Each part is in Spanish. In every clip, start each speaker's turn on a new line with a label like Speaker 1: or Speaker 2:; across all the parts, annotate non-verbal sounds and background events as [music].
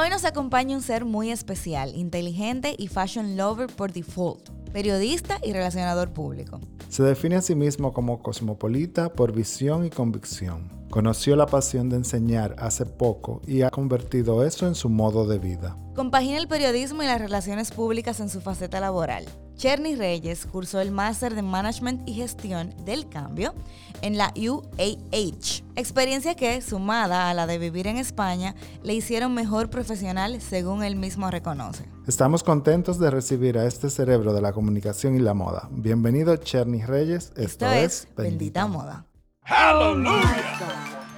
Speaker 1: Hoy nos acompaña un ser muy especial, inteligente y fashion lover por default, periodista y relacionador público.
Speaker 2: Se define a sí mismo como cosmopolita por visión y convicción. Conoció la pasión de enseñar hace poco y ha convertido eso en su modo de vida.
Speaker 1: Compagina el periodismo y las relaciones públicas en su faceta laboral. Cherny Reyes cursó el máster de Management y Gestión del Cambio en la UAH, experiencia que, sumada a la de vivir en España, le hicieron mejor profesional según él mismo reconoce.
Speaker 2: Estamos contentos de recibir a este cerebro de la comunicación y la moda. Bienvenido Cherny Reyes, esto, es
Speaker 1: Bendita, Moda. ¡Hallelujah!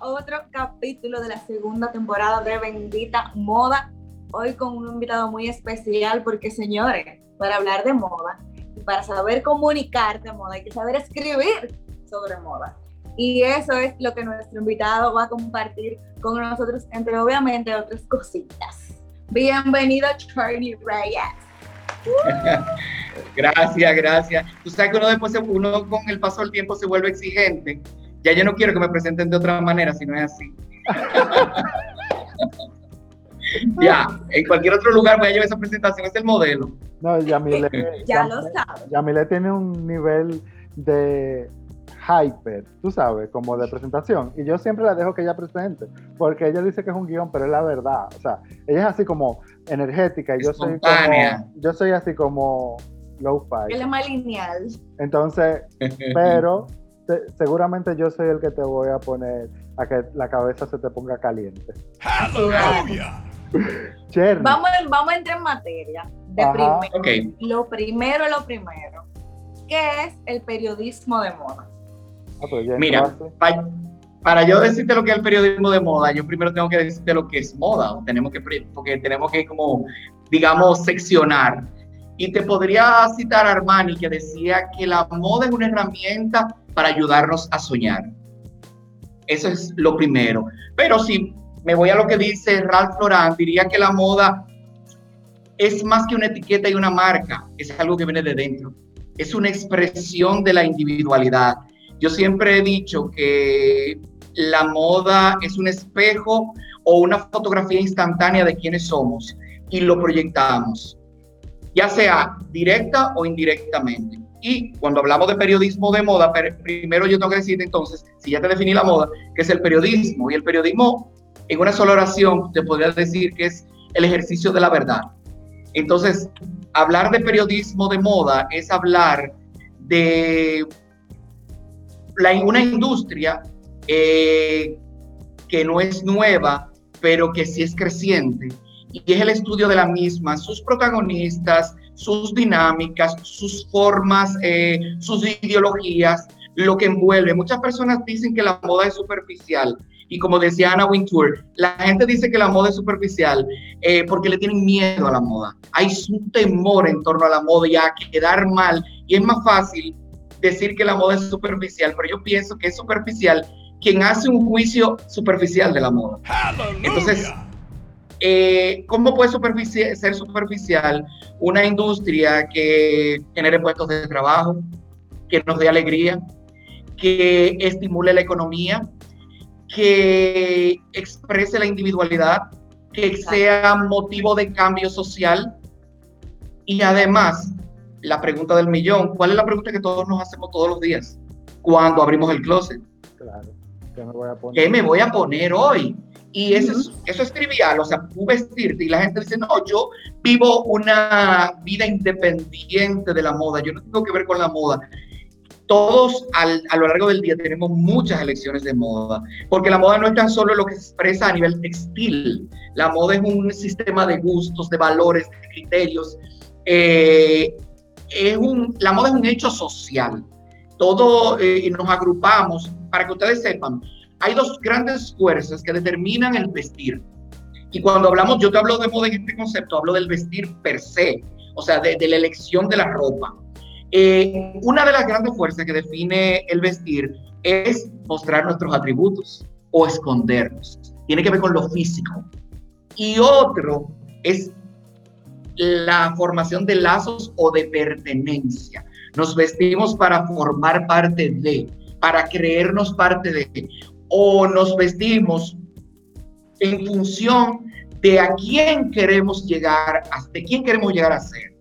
Speaker 1: Otro capítulo de la segunda temporada de Bendita Moda. Hoy con un invitado muy especial porque, señores, para hablar de moda y para saber comunicar de moda hay que saber escribir sobre moda. Y eso es lo que nuestro invitado va a compartir con nosotros, entre obviamente otras cositas. Bienvenido, Charlie Reyes. [laughs]
Speaker 3: gracias, gracias. Tú sabes que uno después, uno con el paso del tiempo se vuelve exigente ya yo no quiero que me presenten de otra manera si no es así. [laughs] ya, en cualquier otro lugar voy a llevar esa presentación, es el modelo.
Speaker 2: No, Yamile,
Speaker 1: ya lo sabes.
Speaker 2: Yamile tiene un nivel de hyper, tú sabes, como de presentación. Y yo siempre la dejo que ella presente, porque ella dice que es un guion, pero es la verdad. O sea, ella es así como energética y yo soy como, yo soy así como low fi.
Speaker 1: Él es más lineal.
Speaker 2: Entonces, pero seguramente yo soy el que te voy a poner a que la cabeza se te ponga caliente. [laughs]
Speaker 1: vamos, vamos a entrar en materia. De primero. Lo primero, lo primero. ¿Qué es el periodismo de moda?
Speaker 3: Ah, pues Mira, para, yo decirte lo que es el periodismo de moda, yo primero tengo que decirte lo que es moda. Tenemos que, porque tenemos que, como, digamos, seccionar. Y te podría citar a Armani que decía que la moda es una herramienta para ayudarnos a soñar. Eso es lo primero. Pero si me voy a lo que dice Ralph Lauren, diría que la moda es más que una etiqueta y una marca, es algo que viene de dentro. Es una expresión de la individualidad. Yo siempre he dicho que la moda es un espejo o una fotografía instantánea de quiénes somos y lo proyectamos, ya sea directa o indirectamente. Y cuando hablamos de periodismo de moda, primero yo tengo que decirte entonces, si ya te definí la moda, que es el periodismo. Y el periodismo, en una sola oración, te podría decir que es el ejercicio de la verdad. Entonces, hablar de periodismo de moda es hablar de una industria eh, que no es nueva, pero que sí es creciente. Y es el estudio de la misma, sus protagonistas, sus dinámicas, sus formas, eh, sus ideologías, lo que envuelve. Muchas personas dicen que la moda es superficial. Y como decía Ana Wintour, la gente dice que la moda es superficial eh, porque le tienen miedo a la moda. Hay un temor en torno a la moda y a quedar mal. Y es más fácil decir que la moda es superficial, pero yo pienso que es superficial quien hace un juicio superficial de la moda. Entonces, eh, ¿Cómo puede ser superficial una industria que genere puestos de trabajo, que nos dé alegría, que estimule la economía, que exprese la individualidad, que sea motivo de cambio social? Y además, la pregunta del millón, ¿cuál es la pregunta que todos nos hacemos todos los días cuando abrimos el closet? Claro. ¿Qué me voy a poner, ¿Qué me voy a poner hoy? Y eso es, eso es trivial, o sea, tú vestirte y la gente dice, no, yo vivo una vida independiente de la moda, yo no tengo que ver con la moda. todos a lo largo del día tenemos muchas elecciones de moda, porque la moda no es tan solo lo que se expresa a nivel textil, la moda es un sistema de gustos, de valores, de criterios. Eh, es un, la moda es un hecho social. Todo eh, nos agrupamos, para que ustedes sepan, hay dos grandes fuerzas que determinan el vestir. Y cuando hablamos, yo te hablo de moda en este concepto, hablo del vestir per se, o sea, de, de la elección de la ropa. Eh, una de las grandes fuerzas que define el vestir es mostrar nuestros atributos o escondernos. Tiene que ver con lo físico. Y otro es la formación de lazos o de pertenencia. Nos vestimos para formar parte de, para creernos parte de, o nos vestimos en función de a quién queremos llegar, hasta quién queremos llegar a ser.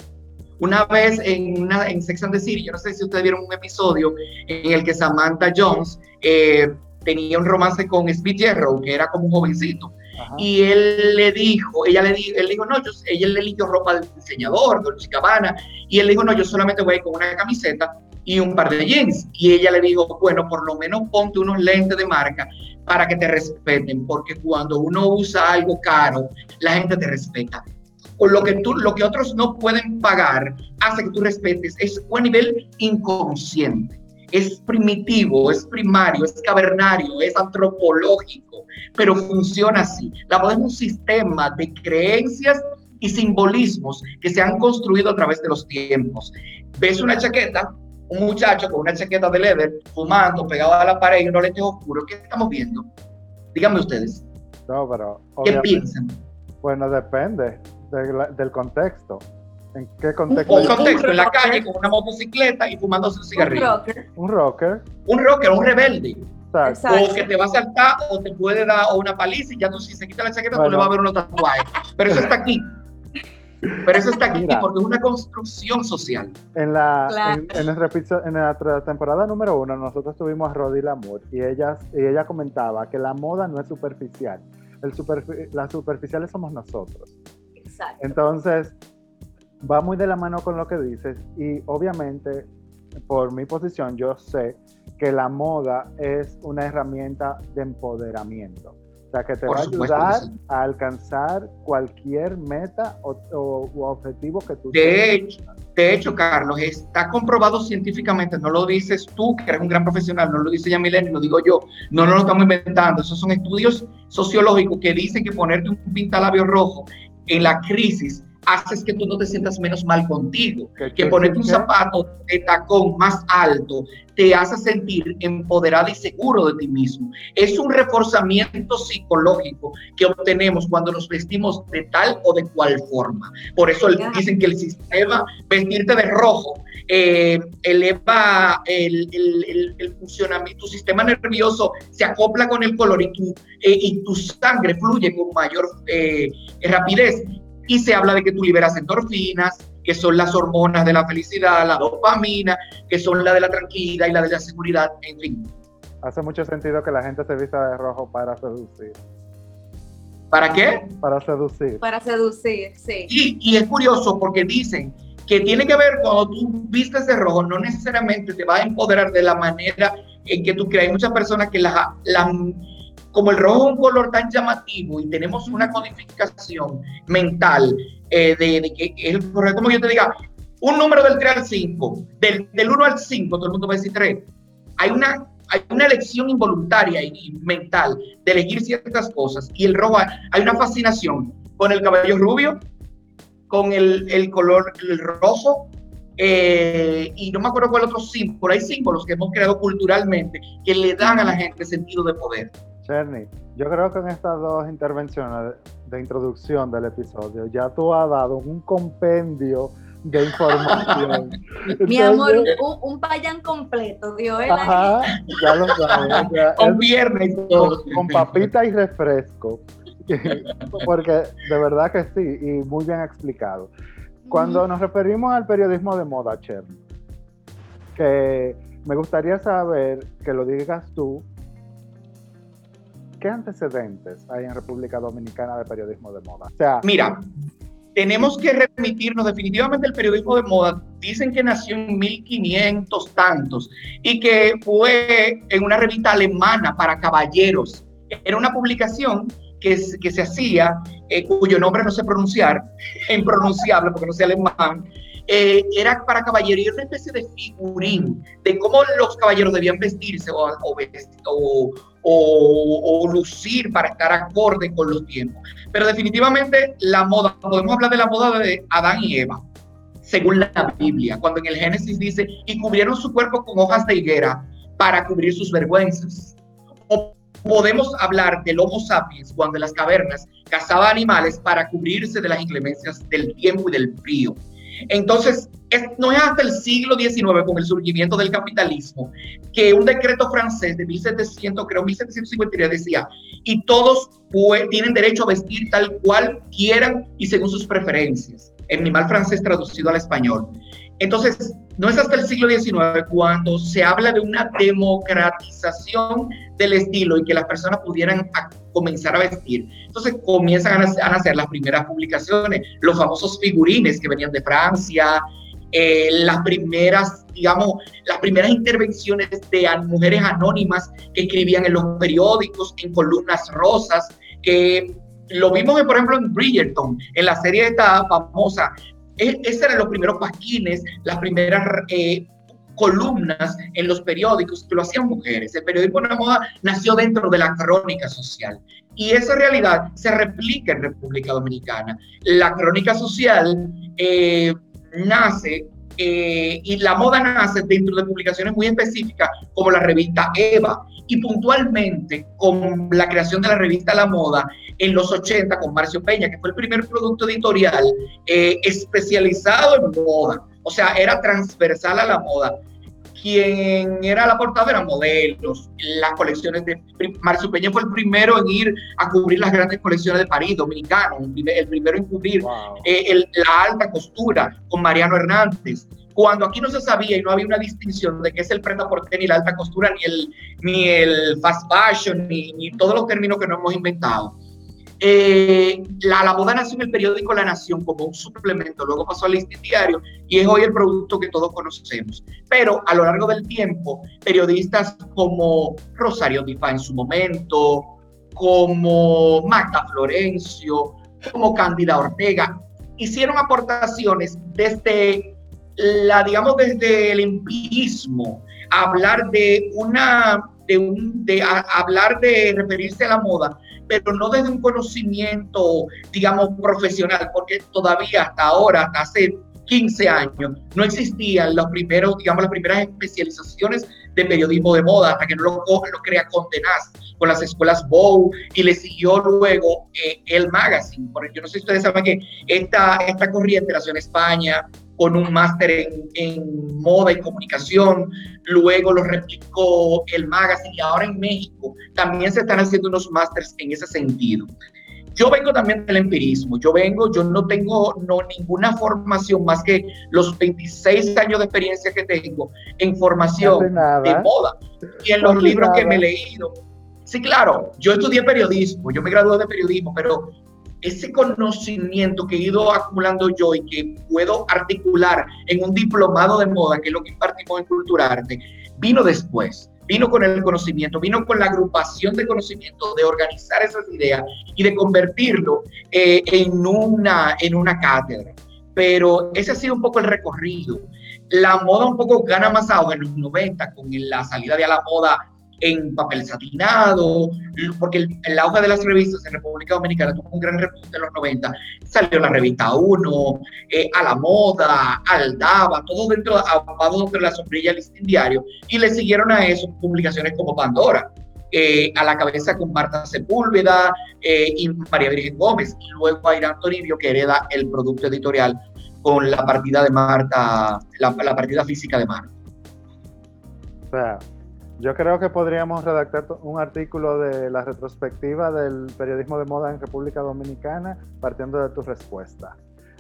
Speaker 3: Una vez en, una, en Sex and the City, yo no sé si ustedes vieron un episodio en el que Samantha Jones eh, tenía un romance con Speed Jerrow, que era como un jovencito. Y él le dijo, ella le dijo, él dijo, no, yo, ella le eligió ropa del diseñador, Dolce Gabbana, y él dijo, no, yo solamente voy con una camiseta y un par de jeans. Y ella le dijo, bueno, por lo menos ponte unos lentes de marca para que te respeten, porque cuando uno usa algo caro, la gente te respeta o lo que, tú, lo que otros no pueden pagar hace que tú respetes. Es un nivel inconsciente, es primitivo, es primario, es cavernario, es antropológico, pero funciona así. La moda es un sistema de creencias y simbolismos que se han construido a través de los tiempos. Ves una chaqueta, un muchacho con una chaqueta de leather, fumando, pegado a la pared y unos lentes oscuros, ¿qué estamos viendo? Díganme ustedes.
Speaker 2: No, pero,
Speaker 3: ¿Qué piensan?
Speaker 2: Bueno, depende del contexto. ¿En qué contexto?
Speaker 3: Un, contexto, en la calle con una motocicleta y fumándose un cigarrillo.
Speaker 2: Un rocker.
Speaker 3: Un rocker, un rebelde. O que te va a saltar o te puede dar una paliza y ya tú si se quita la chaqueta tú le vas a ver unos tatuajes. Pero eso está aquí. Pero eso está aquí porque es una construcción social.
Speaker 2: En la, en, en, la temporada número uno, nosotros tuvimos a Rodi Lamour y ella, y ella comentaba que la moda no es superficial. El super, las superficiales somos nosotros. Entonces, va muy de la mano con lo que dices y obviamente por mi posición yo sé que la moda es una herramienta de empoderamiento. Sea, que te va a ayudar a alcanzar cualquier meta o, objetivo que tú
Speaker 3: de hecho, de hecho, Carlos, está comprobado científicamente, no lo dices tú, que eres un gran profesional, no lo dice Yamilén, lo digo yo, no, no lo estamos inventando, esos son estudios sociológicos que dicen que ponerte un pintalabio rojo en la crisis haces que tú no te sientas menos mal contigo, que ponerte un zapato de tacón más alto te hace sentir empoderado y seguro de ti mismo. Es un reforzamiento psicológico que obtenemos cuando nos vestimos de tal o de cual forma. Por eso dicen que el sistema, vestirte de rojo, eh, eleva el, funcionamiento, tu sistema nervioso se acopla con el color y tu, eh, y tu sangre fluye con mayor eh, rapidez y se habla de que tú liberas endorfinas, que son las hormonas de la felicidad, la dopamina, que son la de la tranquilidad y la de la seguridad, en fin.
Speaker 2: Hace mucho sentido que la gente se vista de rojo para seducir.
Speaker 3: ¿Para qué?
Speaker 2: Para seducir.
Speaker 1: Para seducir, sí.
Speaker 3: Y, es curioso porque dicen que tiene que ver cuando tú vistes de rojo, no necesariamente te va a empoderar de la manera en que tú crees. Hay muchas personas que la, la como el rojo es un color tan llamativo y tenemos una codificación mental eh, de, que es como yo te diga, un número del 3 al 5, del, del 1 al 5, todo el mundo va a decir 3. Hay una, hay una elección involuntaria y, mental de elegir ciertas cosas y el rojo, hay una fascinación con el cabello rubio, con el, el color el rojo, eh, y no me acuerdo cuál otro símbolo, hay símbolos que hemos creado culturalmente que le dan a la gente sentido de poder.
Speaker 2: Cherny, yo creo que en estas dos intervenciones de introducción del episodio ya tú has dado un compendio de información. [laughs]
Speaker 1: Mi amor, un, un, payán completo, dio
Speaker 2: Ajá, ya lo sabes. [laughs]
Speaker 3: con viernes
Speaker 2: Con, papita y refresco. [laughs] Porque de verdad que sí, y muy bien explicado. Cuando nos referimos al periodismo de moda, Cherny, que me gustaría saber que lo digas tú ¿qué antecedentes hay en República Dominicana de periodismo de moda?
Speaker 3: O sea, Mira, tenemos que remitirnos definitivamente el periodismo de moda dicen que nació en 1500 tantos y que fue en una revista alemana para caballeros. Era una publicación que, que se hacía, eh, cuyo nombre no sé pronunciar, [laughs] impronunciable porque no sé alemán, eh, era para caballeros, era una especie de figurín de cómo los caballeros debían vestirse o, o, o, lucir para estar acorde con los tiempos. Pero definitivamente la moda, podemos hablar de la moda de Adán y Eva, según la Biblia, cuando en el Génesis dice, y cubrieron su cuerpo con hojas de higuera para cubrir sus vergüenzas. O podemos hablar del Homo sapiens cuando en las cavernas cazaba animales para cubrirse de las inclemencias del tiempo y del frío. Entonces, no es hasta el siglo XIX, con el surgimiento del capitalismo, que un decreto francés de 1700, creo 1753 decía, y todos tienen derecho a vestir tal cual quieran y según sus preferencias, en mi mal francés traducido al español. Entonces, no es hasta el siglo XIX cuando se habla de una democratización del estilo y que las personas pudieran comenzar a vestir. Entonces comienzan a nacer, las primeras publicaciones, los famosos figurines que venían de Francia, eh, las primeras, digamos, las primeras intervenciones de mujeres anónimas que escribían en los periódicos, en columnas rosas, que lo vimos, por ejemplo, en Bridgerton, en la serie esta famosa esos eran los primeros pasquines, las primeras eh, columnas en los periódicos que lo hacían mujeres. El periodismo de la moda nació dentro de la crónica social y esa realidad se replica en República Dominicana. La crónica social eh, nace eh, y la moda nace dentro de publicaciones muy específicas como la revista Eva y puntualmente con la creación de la revista La Moda en los 80 con Marcio Peña, que fue el primer producto editorial eh, especializado en moda, o sea, era transversal a la moda. Quien era la portada eran modelos, las colecciones de Marcio Peña fue el primero en ir a cubrir las grandes colecciones de París, dominicano, el primero en cubrir eh, la alta costura con Mariano Hernández. Cuando aquí no se sabía y no había una distinción de qué es el prenda porter ni la alta costura, ni el, ni el fast fashion, ni, ni todos los términos que no hemos inventado. Eh, la, moda nació en el periódico La Nación como un suplemento, luego pasó al diario y es hoy el producto que todos conocemos. Pero a lo largo del tiempo, periodistas como Rosario Difa en su momento, como Magda Florencio, como Cándida Ortega, hicieron aportaciones desde la, digamos, desde el empirismo, hablar de una, de un, de hablar de referirse a la moda, pero no desde un conocimiento, digamos, profesional, porque todavía hasta ahora, hasta hace 15 años, no existían los primeros, digamos, las primeras especializaciones de periodismo de moda, hasta que no lo, lo crea Condenaz con las escuelas Bow y le siguió luego eh, el magazine. Porque yo no sé si ustedes saben que esta, esta corriente nació en España, con un máster en, moda y comunicación, luego lo replicó el magazine y ahora en México también se están haciendo unos másters en ese sentido. Yo vengo también del empirismo, yo vengo, yo no tengo no, ninguna formación más que los 26 años de experiencia que tengo en formación de moda y en los libros que me he leído. Sí, claro, yo estudié periodismo, yo me gradué de periodismo, pero ese conocimiento que he ido acumulando yo y que puedo articular en un diplomado de moda, que es lo que impartimos en Culturarte, vino después. Vino con el conocimiento, vino con la agrupación de conocimiento de organizar esas ideas y de convertirlo eh, en, una, en una cátedra. Pero ese ha sido un poco el recorrido. La moda un poco gana más auge en los 90 con la salida de la moda en papel satinado, porque el, el, auge de las revistas en República Dominicana tuvo un gran repunte en los 90. Salió la revista Uno, eh, A la Moda, Aldaba, todo dentro, dentro de la sombrilla listín diario, y le siguieron a eso publicaciones como Pandora. Eh, a la cabeza con Marta Sepúlveda eh, y María Virgen Gómez, y luego a Irán Toribio, que hereda el producto editorial con la partida de Marta, la, partida física de Marta.
Speaker 2: Sea, yo creo que podríamos redactar un artículo de la retrospectiva del periodismo de moda en República Dominicana partiendo de tu respuesta.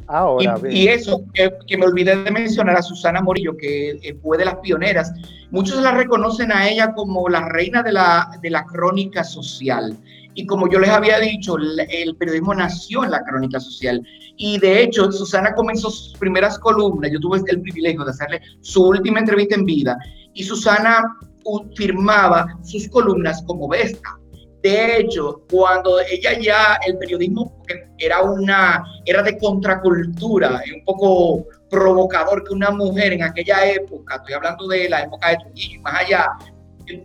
Speaker 2: Ahora,
Speaker 3: y, y, eso, que, me olvidé de mencionar a Susana Morillo, que eh, fue de las pioneras. Muchos la reconocen a ella como la reina de la, de la crónica social. Y como yo les había dicho, el, periodismo nació en la crónica social. Y de hecho, Susana comenzó sus primeras columnas. Yo tuve el privilegio de hacerle su última entrevista en vida. Y Susana firmaba sus columnas como Vesta. De hecho, cuando ella ya, el periodismo era una, era de contracultura, un poco provocador que una mujer en aquella época, estoy hablando de la época de Trujillo, más allá,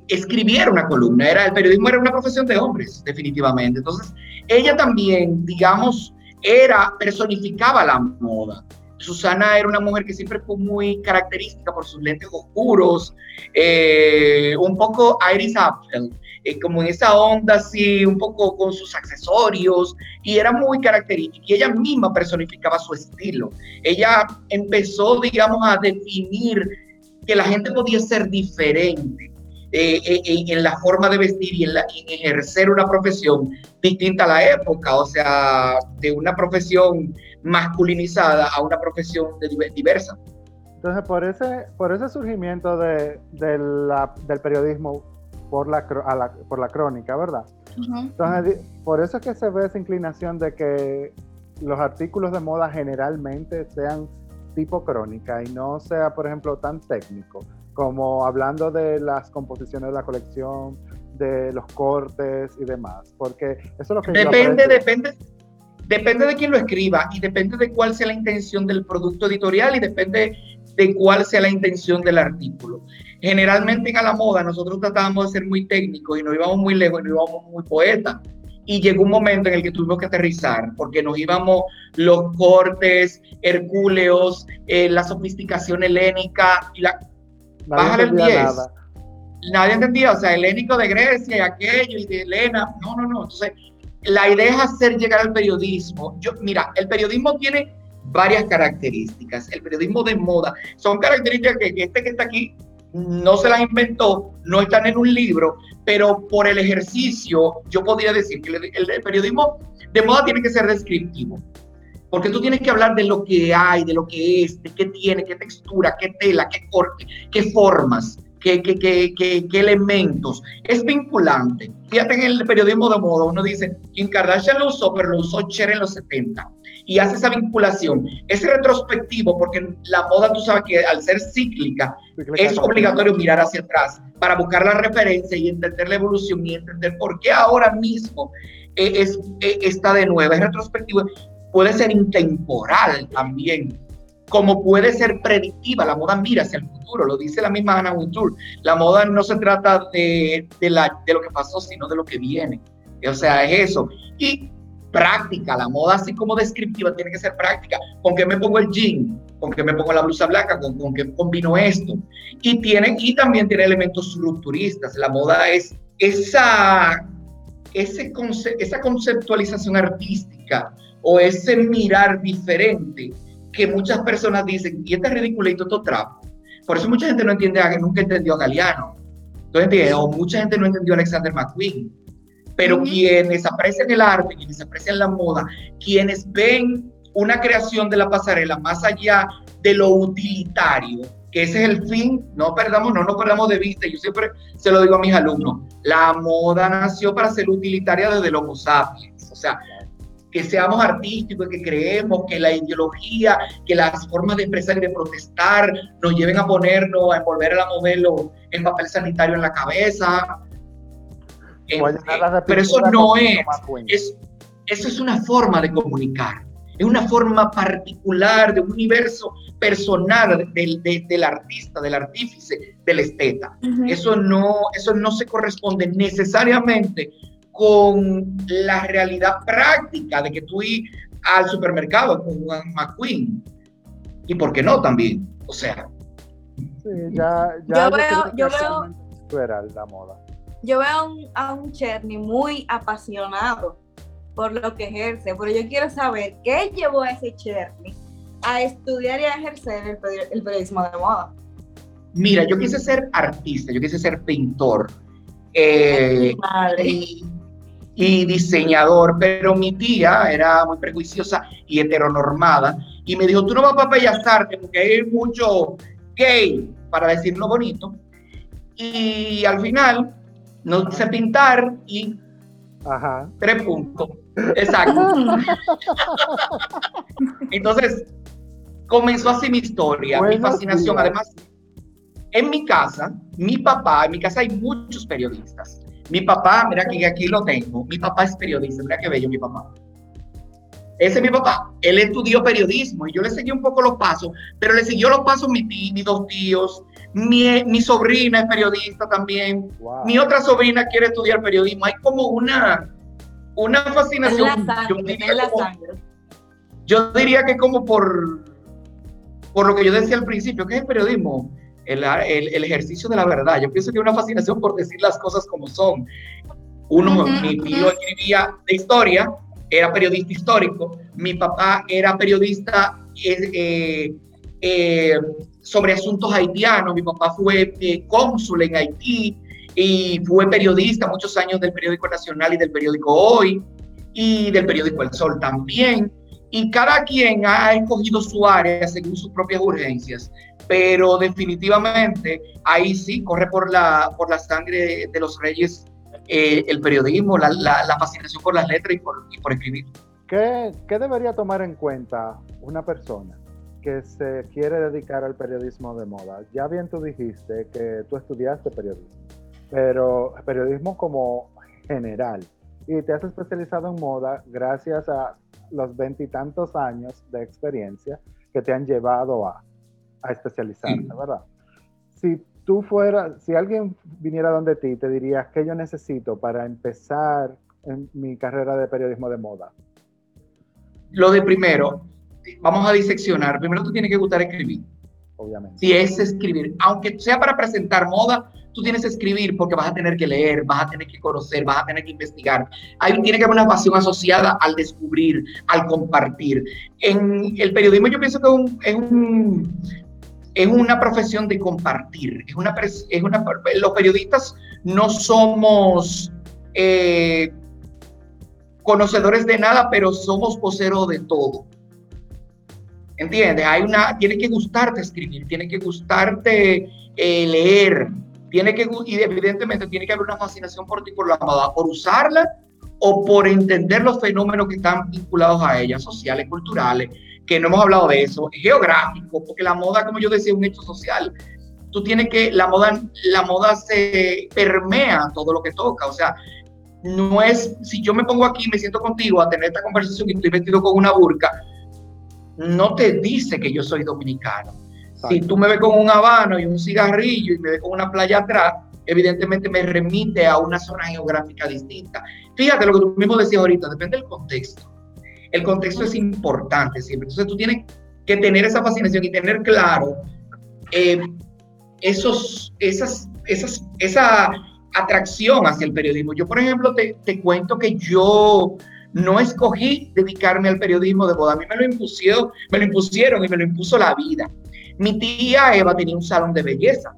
Speaker 3: escribiera una columna. Era, el periodismo era una profesión de hombres, definitivamente. Entonces, ella también, digamos, era, personificaba la moda. Susana era una mujer que siempre fue muy característica por sus lentes oscuros, eh, un poco Iris Apfel, eh, como en esa onda así, un poco con sus accesorios, y era muy característica, y ella misma personificaba su estilo. Ella empezó, digamos, a definir que la gente podía ser diferente, eh, en, la forma de vestir y en, ejercer una profesión distinta a la época, o sea, de una profesión masculinizada a una profesión diversa.
Speaker 2: Entonces, por ese, por ese surgimiento de, la, del periodismo por la, por la crónica, ¿verdad? Entonces, por eso es que se ve esa inclinación de que los artículos de moda generalmente sean tipo crónica y no sea, por ejemplo, tan técnico, como hablando de las composiciones de la colección, de los cortes y demás, porque eso es lo que...
Speaker 3: Depende, depende, Depende de quién lo escriba y depende de cuál sea la intención del producto editorial y depende de cuál sea la intención del artículo. Generalmente en A la Moda nosotros tratábamos de ser muy técnicos y no íbamos muy lejos y no íbamos muy poetas. Y llegó un momento en el que tuvimos que aterrizar porque nos íbamos los cortes hercúleos, eh, la sofisticación helénica y la... Bájale el 10. Nadie entendía, o sea, helénico de Grecia y aquello y de Helena. No, no, no. Entonces, la idea es hacer llegar al periodismo. Yo, mira, el periodismo tiene varias características. El periodismo de moda son características que, este que está aquí no se las inventó, no están en un libro, pero por el ejercicio yo podría decir que el, periodismo de moda tiene que ser descriptivo. Porque tú tienes que hablar de lo que hay, de lo que es, de qué tiene, qué textura, qué tela, qué corte, qué formas qué, qué, qué, qué, elementos. Es vinculante. Fíjate en el periodismo de moda, uno dice, Kim Kardashian lo usó, pero lo usó Cher en los 70. Y hace esa vinculación. Es retrospectivo porque la moda, tú sabes que al ser cíclica, es obligatorio mirar hacia atrás para buscar la referencia y entender la evolución y entender por qué ahora mismo eh, es, eh, está de nuevo. Es retrospectivo. Puede ser intemporal también como puede ser predictiva. La moda mira hacia el futuro, lo dice la misma Ana Wintour. La moda no se trata de, de, la, de lo que pasó, sino de lo que viene. O sea, es eso. Y práctica, la moda así como descriptiva tiene que ser práctica. ¿Con qué me pongo el jean? ¿Con qué me pongo la blusa blanca? ¿Con, con qué combino esto? Y, tiene, y también tiene elementos rupturistas. La moda es esa, ese esa conceptualización artística o ese mirar diferente que muchas personas dicen, y este ridiculito, esto trapo. Por eso mucha gente no entiende, nunca entendió a Galeano. Entonces, o mucha gente no entendió a Alexander McQueen. Pero quienes aprecian el arte, quienes aprecian la moda, quienes ven una creación de la pasarela más allá de lo utilitario, que ese es el fin, no perdamos, no nos perdamos de vista. Yo siempre se lo digo a mis alumnos, la moda nació para ser utilitaria desde Homo sapiens. O sea, que seamos artísticos, que creemos que la ideología, que las formas de expresar y de protestar nos lleven a ponernos, a envolver a la modelo en papel sanitario en la cabeza. pero eso no es, es, eso es una forma de comunicar, es una forma particular de un universo personal del, del artista, del artífice, del esteta. eso, no, eso no se corresponde necesariamente con la realidad práctica de que tú ir al supermercado con un McQueen. Y por qué no también. O sea.
Speaker 2: Sí, ya,
Speaker 1: ya yo veo, yo veo,
Speaker 2: la moda.
Speaker 1: Yo veo a un Cherny muy apasionado por lo que ejerce, pero yo quiero saber qué llevó a ese Cherny a estudiar y a ejercer el, periodismo de moda.
Speaker 3: Mira, yo quise ser artista, yo quise ser pintor. Eh, y diseñador, pero mi tía era muy prejuiciosa y heteronormada y me dijo, tú no vas para Bellas Artes porque hay mucho gay, para decirlo bonito. Y al final no sé pintar y Ajá. tres puntos. Exacto. [laughs] Entonces, comenzó así mi historia, mi fascinación. Además, en mi casa, mi papá, en mi casa hay muchos periodistas. Mi papá, mira que aquí lo tengo, mi papá es periodista, mira qué bello mi papá. Ese es mi papá. Él estudió periodismo y yo le seguí un poco los pasos, pero le siguió los pasos mi mis dos tíos. Mi, mi, sobrina es periodista también. Mi otra sobrina quiere estudiar periodismo. Hay como una, una fascinación. yo, diría yo diría que como por, por lo que yo decía al principio, que es el periodismo? El, el, el, ejercicio de la verdad. Yo pienso que hay una fascinación por decir las cosas como son. Uno, mi tío escribía de historia, era periodista histórico, mi papá era periodista eh, eh, sobre asuntos haitianos, mi papá fue eh, cónsul en Haití y fue periodista muchos años del periódico Nacional y del periódico Hoy y del periódico El Sol también. Y cada quien ha escogido su área según sus propias urgencias, pero definitivamente ahí sí corre por la, por la sangre de los reyes eh, el periodismo, la, fascinación por las letras y por, y por escribir.
Speaker 2: ¿Qué, ¿Qué, debería tomar en cuenta una persona que se quiere dedicar al periodismo de moda? Ya bien tú dijiste que tú estudiaste periodismo, pero periodismo como general, y te has especializado en moda gracias a los veintitantos años de experiencia que te han llevado a, a especializarte, ¿verdad? Si tú fueras, si alguien viniera donde ti, te dirías qué yo necesito para empezar en mi carrera de periodismo de moda.
Speaker 3: Lo de primero, vamos a diseccionar. Primero tú tienes que gustar escribir.
Speaker 2: Obviamente.
Speaker 3: Si es escribir, aunque sea para presentar moda, tú tienes que escribir porque vas a tener que leer, vas a tener que conocer, vas a tener que investigar. Ahí tiene que haber una pasión asociada al descubrir, al compartir. En el periodismo yo pienso que es un, es una profesión de compartir. Es una, es una, los periodistas no somos eh, conocedores de nada, pero somos voceros de todo. ¿Entiendes? Hay una, tiene que gustarte escribir, tiene que gustarte eh, leer, tiene que, y evidentemente tiene que haber una fascinación por ti, por la moda, por usarla o por entender los fenómenos que están vinculados a ella, sociales, culturales, que no hemos hablado de eso, geográfico, porque la moda, como yo decía, es un hecho social. Tú tienes que, la moda, la moda se permea todo lo que toca, o sea, no es, si yo me pongo aquí me siento contigo a tener esta conversación y estoy vestido con una burka, no te dice que yo soy dominicano. Si tú me ves con un habano y un cigarrillo y me ves con una playa atrás, evidentemente me remite a una zona geográfica distinta. Fíjate lo que tú mismo decías ahorita, depende del contexto el contexto es importante siempre. Entonces tú tienes que tener esa fascinación y tener claro eh, esos, esas, esas, esa atracción hacia el periodismo. Yo, por ejemplo, te, te, cuento que yo no escogí dedicarme al periodismo de boda. A mí me lo impusieron, me lo impusieron y me lo impuso la vida. Mi tía Eva tenía un salón de belleza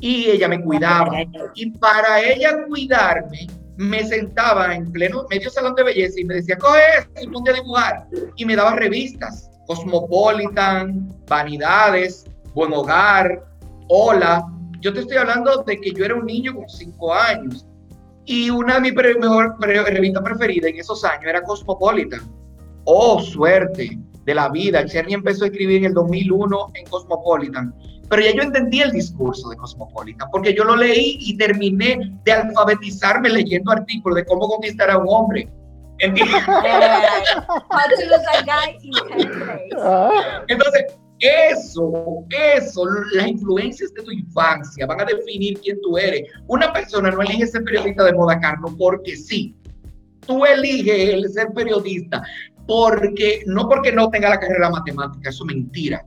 Speaker 3: y ella me cuidaba. Y para ella cuidarme, me sentaba en pleno medio salón de belleza y me decía, coge esto y ponte a dibujar. Y me daba revistas, Cosmopolitan, Vanidades, Buen Hogar, Hola. Yo te estoy hablando de que yo era un niño con cinco años. Y una de mis mejores revistas preferidas en esos años era Cosmopolitan. Oh, suerte de la vida. Cherny empezó a escribir en el 2001 en Cosmopolitan pero ya yo entendí el discurso de Cosmopolitan, porque yo lo leí y terminé de alfabetizarme leyendo artículos de cómo conquistar a un hombre. [laughs] Entonces, eso, eso, las influencias de tu infancia van a definir quién tú eres. Una persona no elige ser periodista de moda, Carlos, porque sí. Tú eliges el ser periodista porque, no porque no tenga la carrera matemática, eso es mentira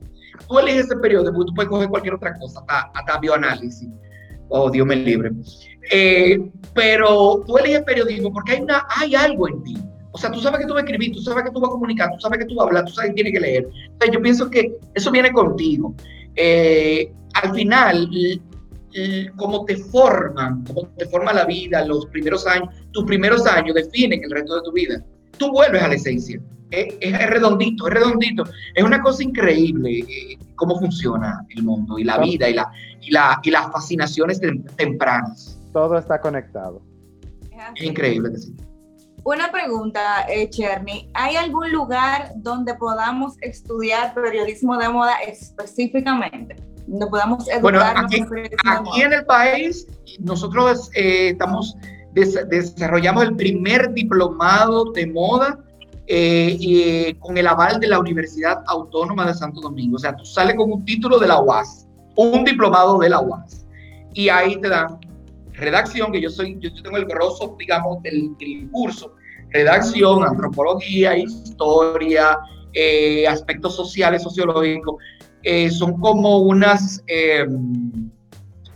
Speaker 3: tú eliges ese periodo, porque tú puedes coger cualquier otra cosa, hasta, bioanálisis. Oh, Dios me libre. Eh, pero tú eliges periodismo porque hay, una, hay algo en ti. O sea, tú sabes que tú vas a escribir, tú sabes que tú vas a comunicar, tú sabes que tú vas a hablar, tú sabes que tienes que leer. Sea, yo pienso que eso viene contigo. Eh, al final, cómo te forman, cómo te forma la vida, los primeros años, tus primeros años definen el resto de tu vida. Tú vuelves a la esencia. Es, redondito, es redondito. Es una cosa increíble eh, cómo funciona el mundo y la vida y, la, y, la, y las fascinaciones tempranas.
Speaker 2: Todo está conectado.
Speaker 3: Es increíble que sí.
Speaker 1: Una pregunta, eh, Cherny. ¿Hay algún lugar donde podamos estudiar periodismo de moda específicamente? Donde podamos
Speaker 3: Bueno, aquí, aquí en el país, nosotros eh, estamos desarrollamos el primer diplomado de moda eh, y, con el aval de la Universidad Autónoma de Santo Domingo. O sea, tú sales con un título de la UAS, un diplomado de la UAS. Y ahí te dan redacción, que yo soy, yo tengo el grosso, digamos, del, curso, redacción, antropología, historia, eh, aspectos sociales, sociológicos, eh, son como unas em,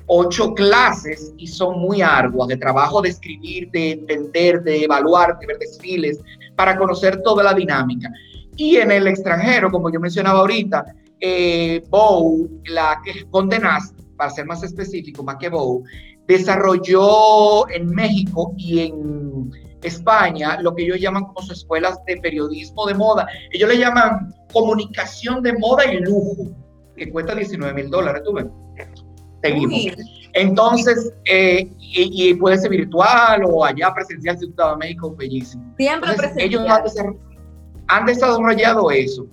Speaker 3: ocho clases y son muy arduas, de trabajo de escribir, de entender, de evaluar, de ver desfiles, para conocer toda la dinámica. Y en el extranjero, como yo mencionaba ahorita, eh, Bow, la que condenas, para ser más específico, más que Bow, desarrolló en México y en España lo que ellos llaman como sus escuelas de periodismo de moda. Ellos le llaman comunicación de moda y lujo, que cuesta 19 mil dólares, tú ves. Seguimos. Entonces, eh, y, puede ser virtual o allá presencial si tú estabas en México, bellísimo.
Speaker 1: Siempre
Speaker 3: Ellos han desarrollado eso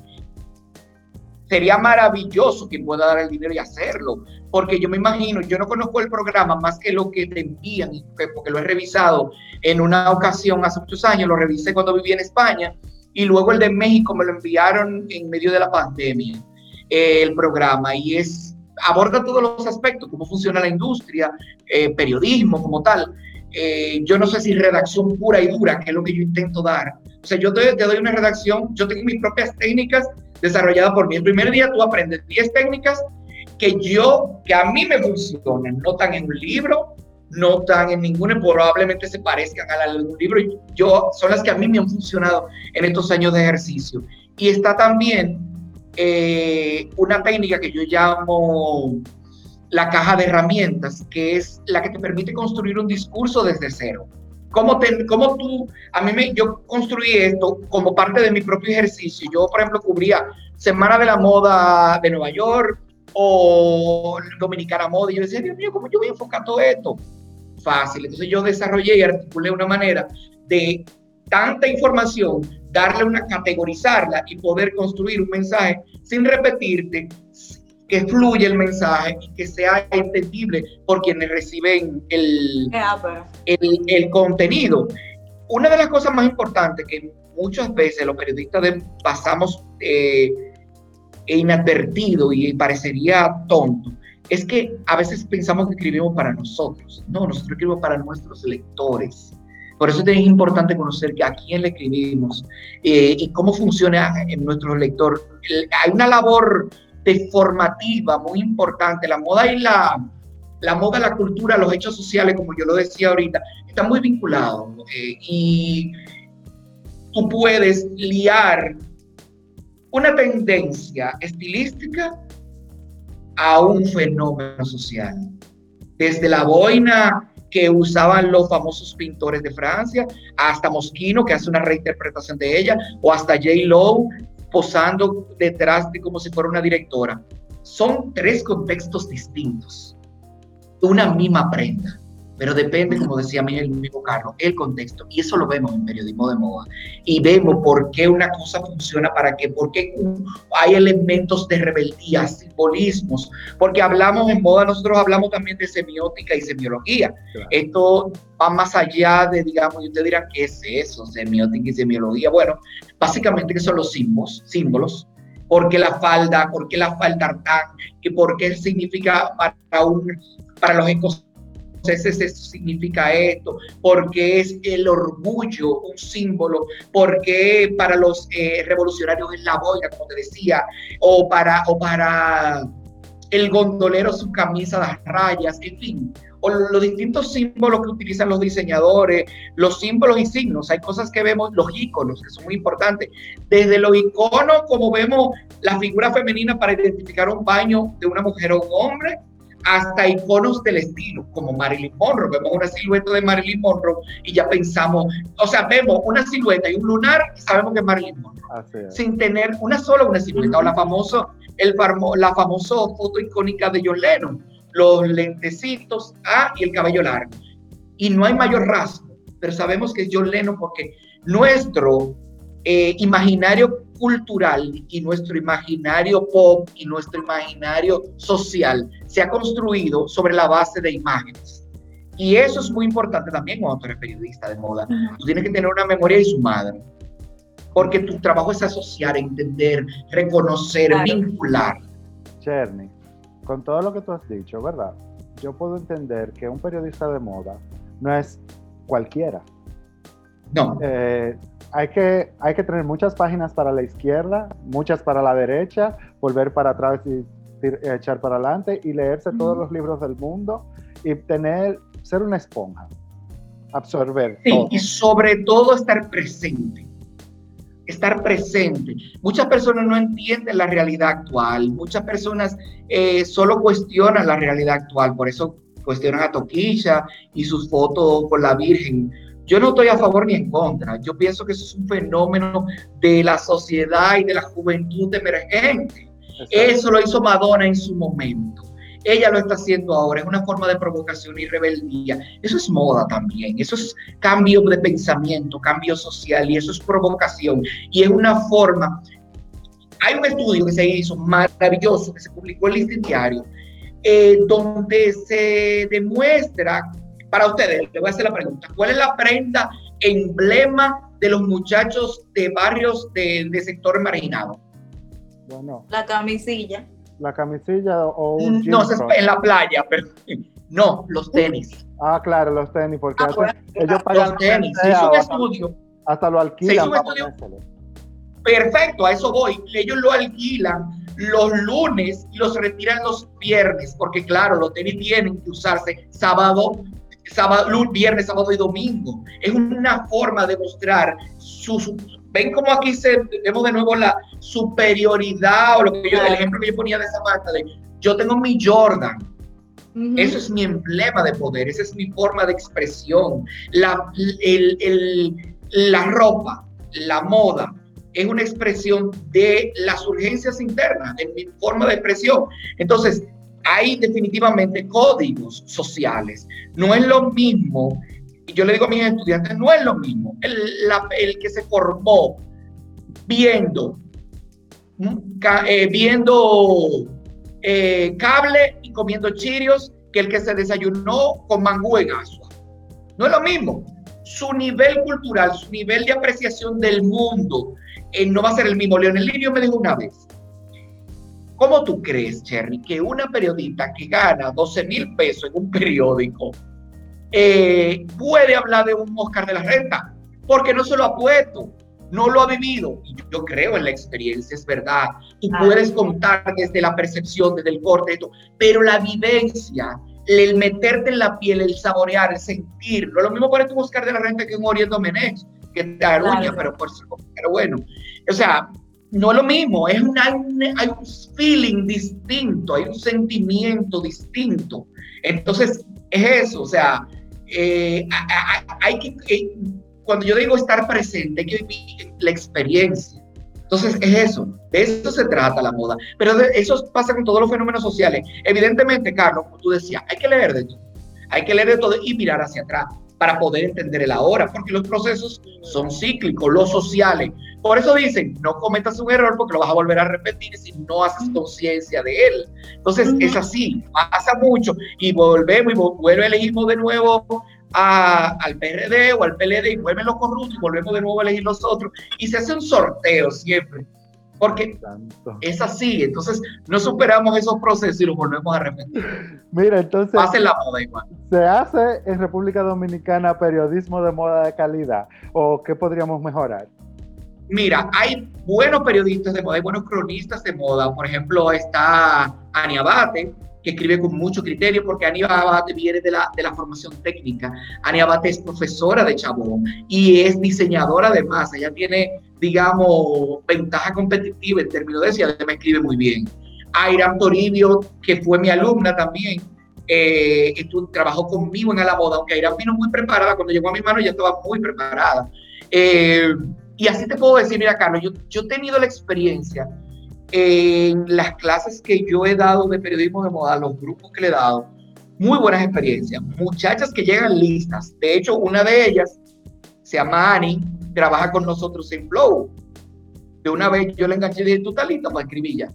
Speaker 3: sería maravilloso que pueda dar el dinero y hacerlo, porque yo me imagino, yo no conozco el programa más que lo que te envían, porque lo he revisado en una ocasión hace muchos años, lo revisé cuando viví en España, y luego el de México me lo enviaron en medio de la pandemia, eh, el programa, y es, aborda todos los aspectos, cómo funciona la industria, eh, periodismo como tal. Eh, yo no sé si redacción pura y dura, que es lo que yo intento dar. O sea, yo te, te doy una redacción, yo tengo mis propias técnicas desarrollada por mí. El primer día tú aprendes 10 técnicas que yo, que a mí me funcionan, no están en un libro, no están en ninguna, probablemente se parezcan a algún libro, yo, son las que a mí me han funcionado en estos años de ejercicio. Y está también eh, una técnica que yo llamo la caja de herramientas, que es la que te permite construir un discurso desde cero. ¿Cómo, te, cómo tú, a mí me, yo construí esto como parte de mi propio ejercicio. Yo, por ejemplo, cubría Semana de la Moda de Nueva York o Dominicana Moda. Y yo decía, Dios mío, ¿cómo yo voy a enfocar todo esto? Fácil. Entonces yo desarrollé y articulé una manera de tanta información, darle una, categorizarla y poder construir un mensaje sin repetirte, que fluya el mensaje y que sea entendible por quienes reciben el, el, el, contenido. Una de las cosas más importantes que muchas veces los periodistas pasamos eh, inadvertido y parecería tonto, es que a veces pensamos que escribimos para nosotros. No, nosotros escribimos para nuestros lectores. Por eso es importante conocer a quién le escribimos eh, y cómo funciona en nuestro lector. Hay una labor de formativa muy importante. La moda y la, la moda, la cultura, los hechos sociales, como yo lo decía ahorita, están muy vinculados. Eh, y tú puedes liar una tendencia estilística a un fenómeno social. Desde la boina que usaban los famosos pintores de Francia, hasta Moschino, que hace una reinterpretación de ella, o hasta J. Lowe, posando detrás de como si fuera una directora. Son tres contextos distintos. Una misma prenda pero depende, como decía mí el mismo Carlos, el contexto. Y eso lo vemos en periodismo de moda. Y vemos por qué una cosa funciona para qué, por qué hay elementos de rebeldía, simbolismos, porque hablamos en moda, nosotros hablamos también de semiótica y semiología. Esto va más allá de, digamos, y ustedes dirán, ¿qué es eso? Semiótica y semiología. Bueno, básicamente que son los símbolos, símbolos por qué la falda, por qué la falda tartán, que por qué significa para, un, para los ecosistemas entonces eso significa esto, porque es el orgullo un símbolo, porque para los eh, revolucionarios es la boina, como te decía, o para, o para el gondolero su camisa de rayas, en fin, o los distintos símbolos que utilizan los diseñadores, los símbolos y signos. Hay cosas que vemos, los iconos, que son muy importantes. Desde los iconos, como vemos la figura femenina para identificar un baño de una mujer o un hombre, hasta iconos del estilo, como Marilyn Monroe. Vemos una silueta de Marilyn Monroe y ya pensamos, o sea, vemos una silueta y un lunar y sabemos que es Marilyn Monroe. Sin tener una sola una silueta. O la famosa, el, la famosa foto icónica de John Lennon, los lentecitos ah, y el cabello largo. Y no hay mayor rasgo, pero sabemos que es John Lennon porque nuestro eh, imaginario cultural y nuestro imaginario pop y nuestro imaginario social se ha construido sobre la base de imágenes. Y eso es muy importante también cuando tú eres periodista de moda. Tú tienes que tener una memoria de su madre. Porque tu trabajo es asociar, entender, reconocer, vincular.
Speaker 2: Cherny, con todo lo que tú has dicho, ¿verdad? Yo puedo entender que un periodista de moda no es cualquiera.
Speaker 3: No.
Speaker 2: Eh, hay que, hay que tener muchas páginas para la izquierda, muchas para la derecha, volver para atrás y echar para adelante y leerse todos los libros del mundo y tener, ser una esponja, absorber.
Speaker 3: Sí, y sobre todo estar presente. Estar presente. Muchas personas no entienden la realidad actual, muchas personas eh, solo cuestionan la realidad actual, por eso cuestionan a Toquilla y sus fotos con la Virgen yo no estoy a favor ni en contra. Yo pienso que eso es un fenómeno de la sociedad y de la juventud emergente. Eso lo hizo Madonna en su momento. Ella lo está haciendo ahora. Es una forma de provocación y rebeldía. Eso es moda también. Eso es cambio de pensamiento, cambio social y eso es provocación. Y es una forma. Hay un estudio que se hizo maravilloso que se publicó en el Diario, eh, donde se demuestra para ustedes, les voy a hacer la pregunta. ¿Cuál es la prenda emblema de los muchachos de barrios de, sector marginado?
Speaker 1: Bueno. La camisilla.
Speaker 2: La camisilla o
Speaker 3: un No, en la playa, pero [laughs] no, los tenis.
Speaker 2: Ah, claro, los tenis, porque
Speaker 3: ah, ellos pagan los tenis. Se hizo un estudio.
Speaker 2: Hasta lo alquilan.
Speaker 3: Perfecto, a eso voy. Ellos lo alquilan los lunes y los retiran los viernes, porque claro, los tenis tienen que usarse sábado, sábado, viernes, sábado y domingo. Es una forma de mostrar sus... Ven como aquí se, vemos de nuevo la superioridad o lo que yo, el ejemplo que yo ponía de esa marca de yo tengo mi Jordan, Eso es mi emblema de poder, esa es mi forma de expresión. La, la ropa, la moda, es una expresión de las urgencias internas, de mi forma de expresión. Entonces, hay definitivamente códigos sociales. No es lo mismo, y yo le digo a mis estudiantes, no es lo mismo el, que se formó viendo, eh, viendo eh, cable y comiendo chirios que el que se desayunó con mangú en asua. No es lo mismo. Su nivel cultural, su nivel de apreciación del mundo eh, no va a ser el mismo. Leonel Lirio me dijo una vez, ¿Cómo tú crees, Cherry, que una periodista que gana 12 mil pesos en un periódico eh, puede hablar de un Oscar de la Renta? Porque no se lo ha puesto, no lo ha vivido. Y yo creo en la experiencia, es verdad. Tú puedes contar desde la percepción, desde el corte, pero la vivencia, el meterte en la piel, el saborear, el sentir, no es lo mismo para un Oscar de la Renta que un Oriente Menech, que te aruña, pero, por, pero bueno. O sea, no es lo mismo, es un, hay un feeling distinto, hay un sentimiento distinto. Entonces, es eso, o sea, eh, hay que, eh, cuando yo digo estar presente, hay que vivir la experiencia. Entonces, es eso, de eso se trata la moda. Pero eso pasa con todos los fenómenos sociales. Evidentemente, Carlos, como tú decías, hay que leer de todo. Hay que leer de todo y mirar hacia atrás para poder entender el ahora, porque los procesos son cíclicos, los sociales. Por eso dicen, no cometas un error porque lo vas a volver a repetir si no haces conciencia de él. Entonces, es así, pasa mucho y volvemos y vuelve a elegirnos de nuevo al PRD o al PLD y vuelven los corruptos y volvemos de nuevo a elegir los otros. Y se hace un sorteo siempre porque es así, entonces no superamos esos procesos y los volvemos a repetir.
Speaker 2: Mira, entonces.
Speaker 3: Hace la moda igual.
Speaker 2: ¿Se hace en República Dominicana periodismo de moda de calidad? ¿O qué podríamos mejorar?
Speaker 3: Mira, hay buenos periodistas de moda, hay buenos cronistas de moda. Por ejemplo, está Ania Abate, que escribe con mucho criterio, porque Ania Abate viene de la, de la formación técnica. Ania Abate es profesora de Chabón y es diseñadora además. Ella tiene digamos, ventaja competitiva en términos de y además escribe muy bien. Airam Toribio, que fue mi alumna también, eh, trabajó conmigo en la boda, aunque Aira vino muy preparada, cuando llegó a mi mano ya estaba muy preparada. Eh, y así te puedo decir, mira, Carlos, yo, yo he tenido la experiencia en las clases que yo he dado de periodismo de moda, los grupos que le he dado, muy buenas experiencias. Muchachas que llegan listas. De hecho, una de ellas se llama Annie, trabaja con nosotros en Flow. De una vez yo le enganché y dije, tú estás para escribir ya.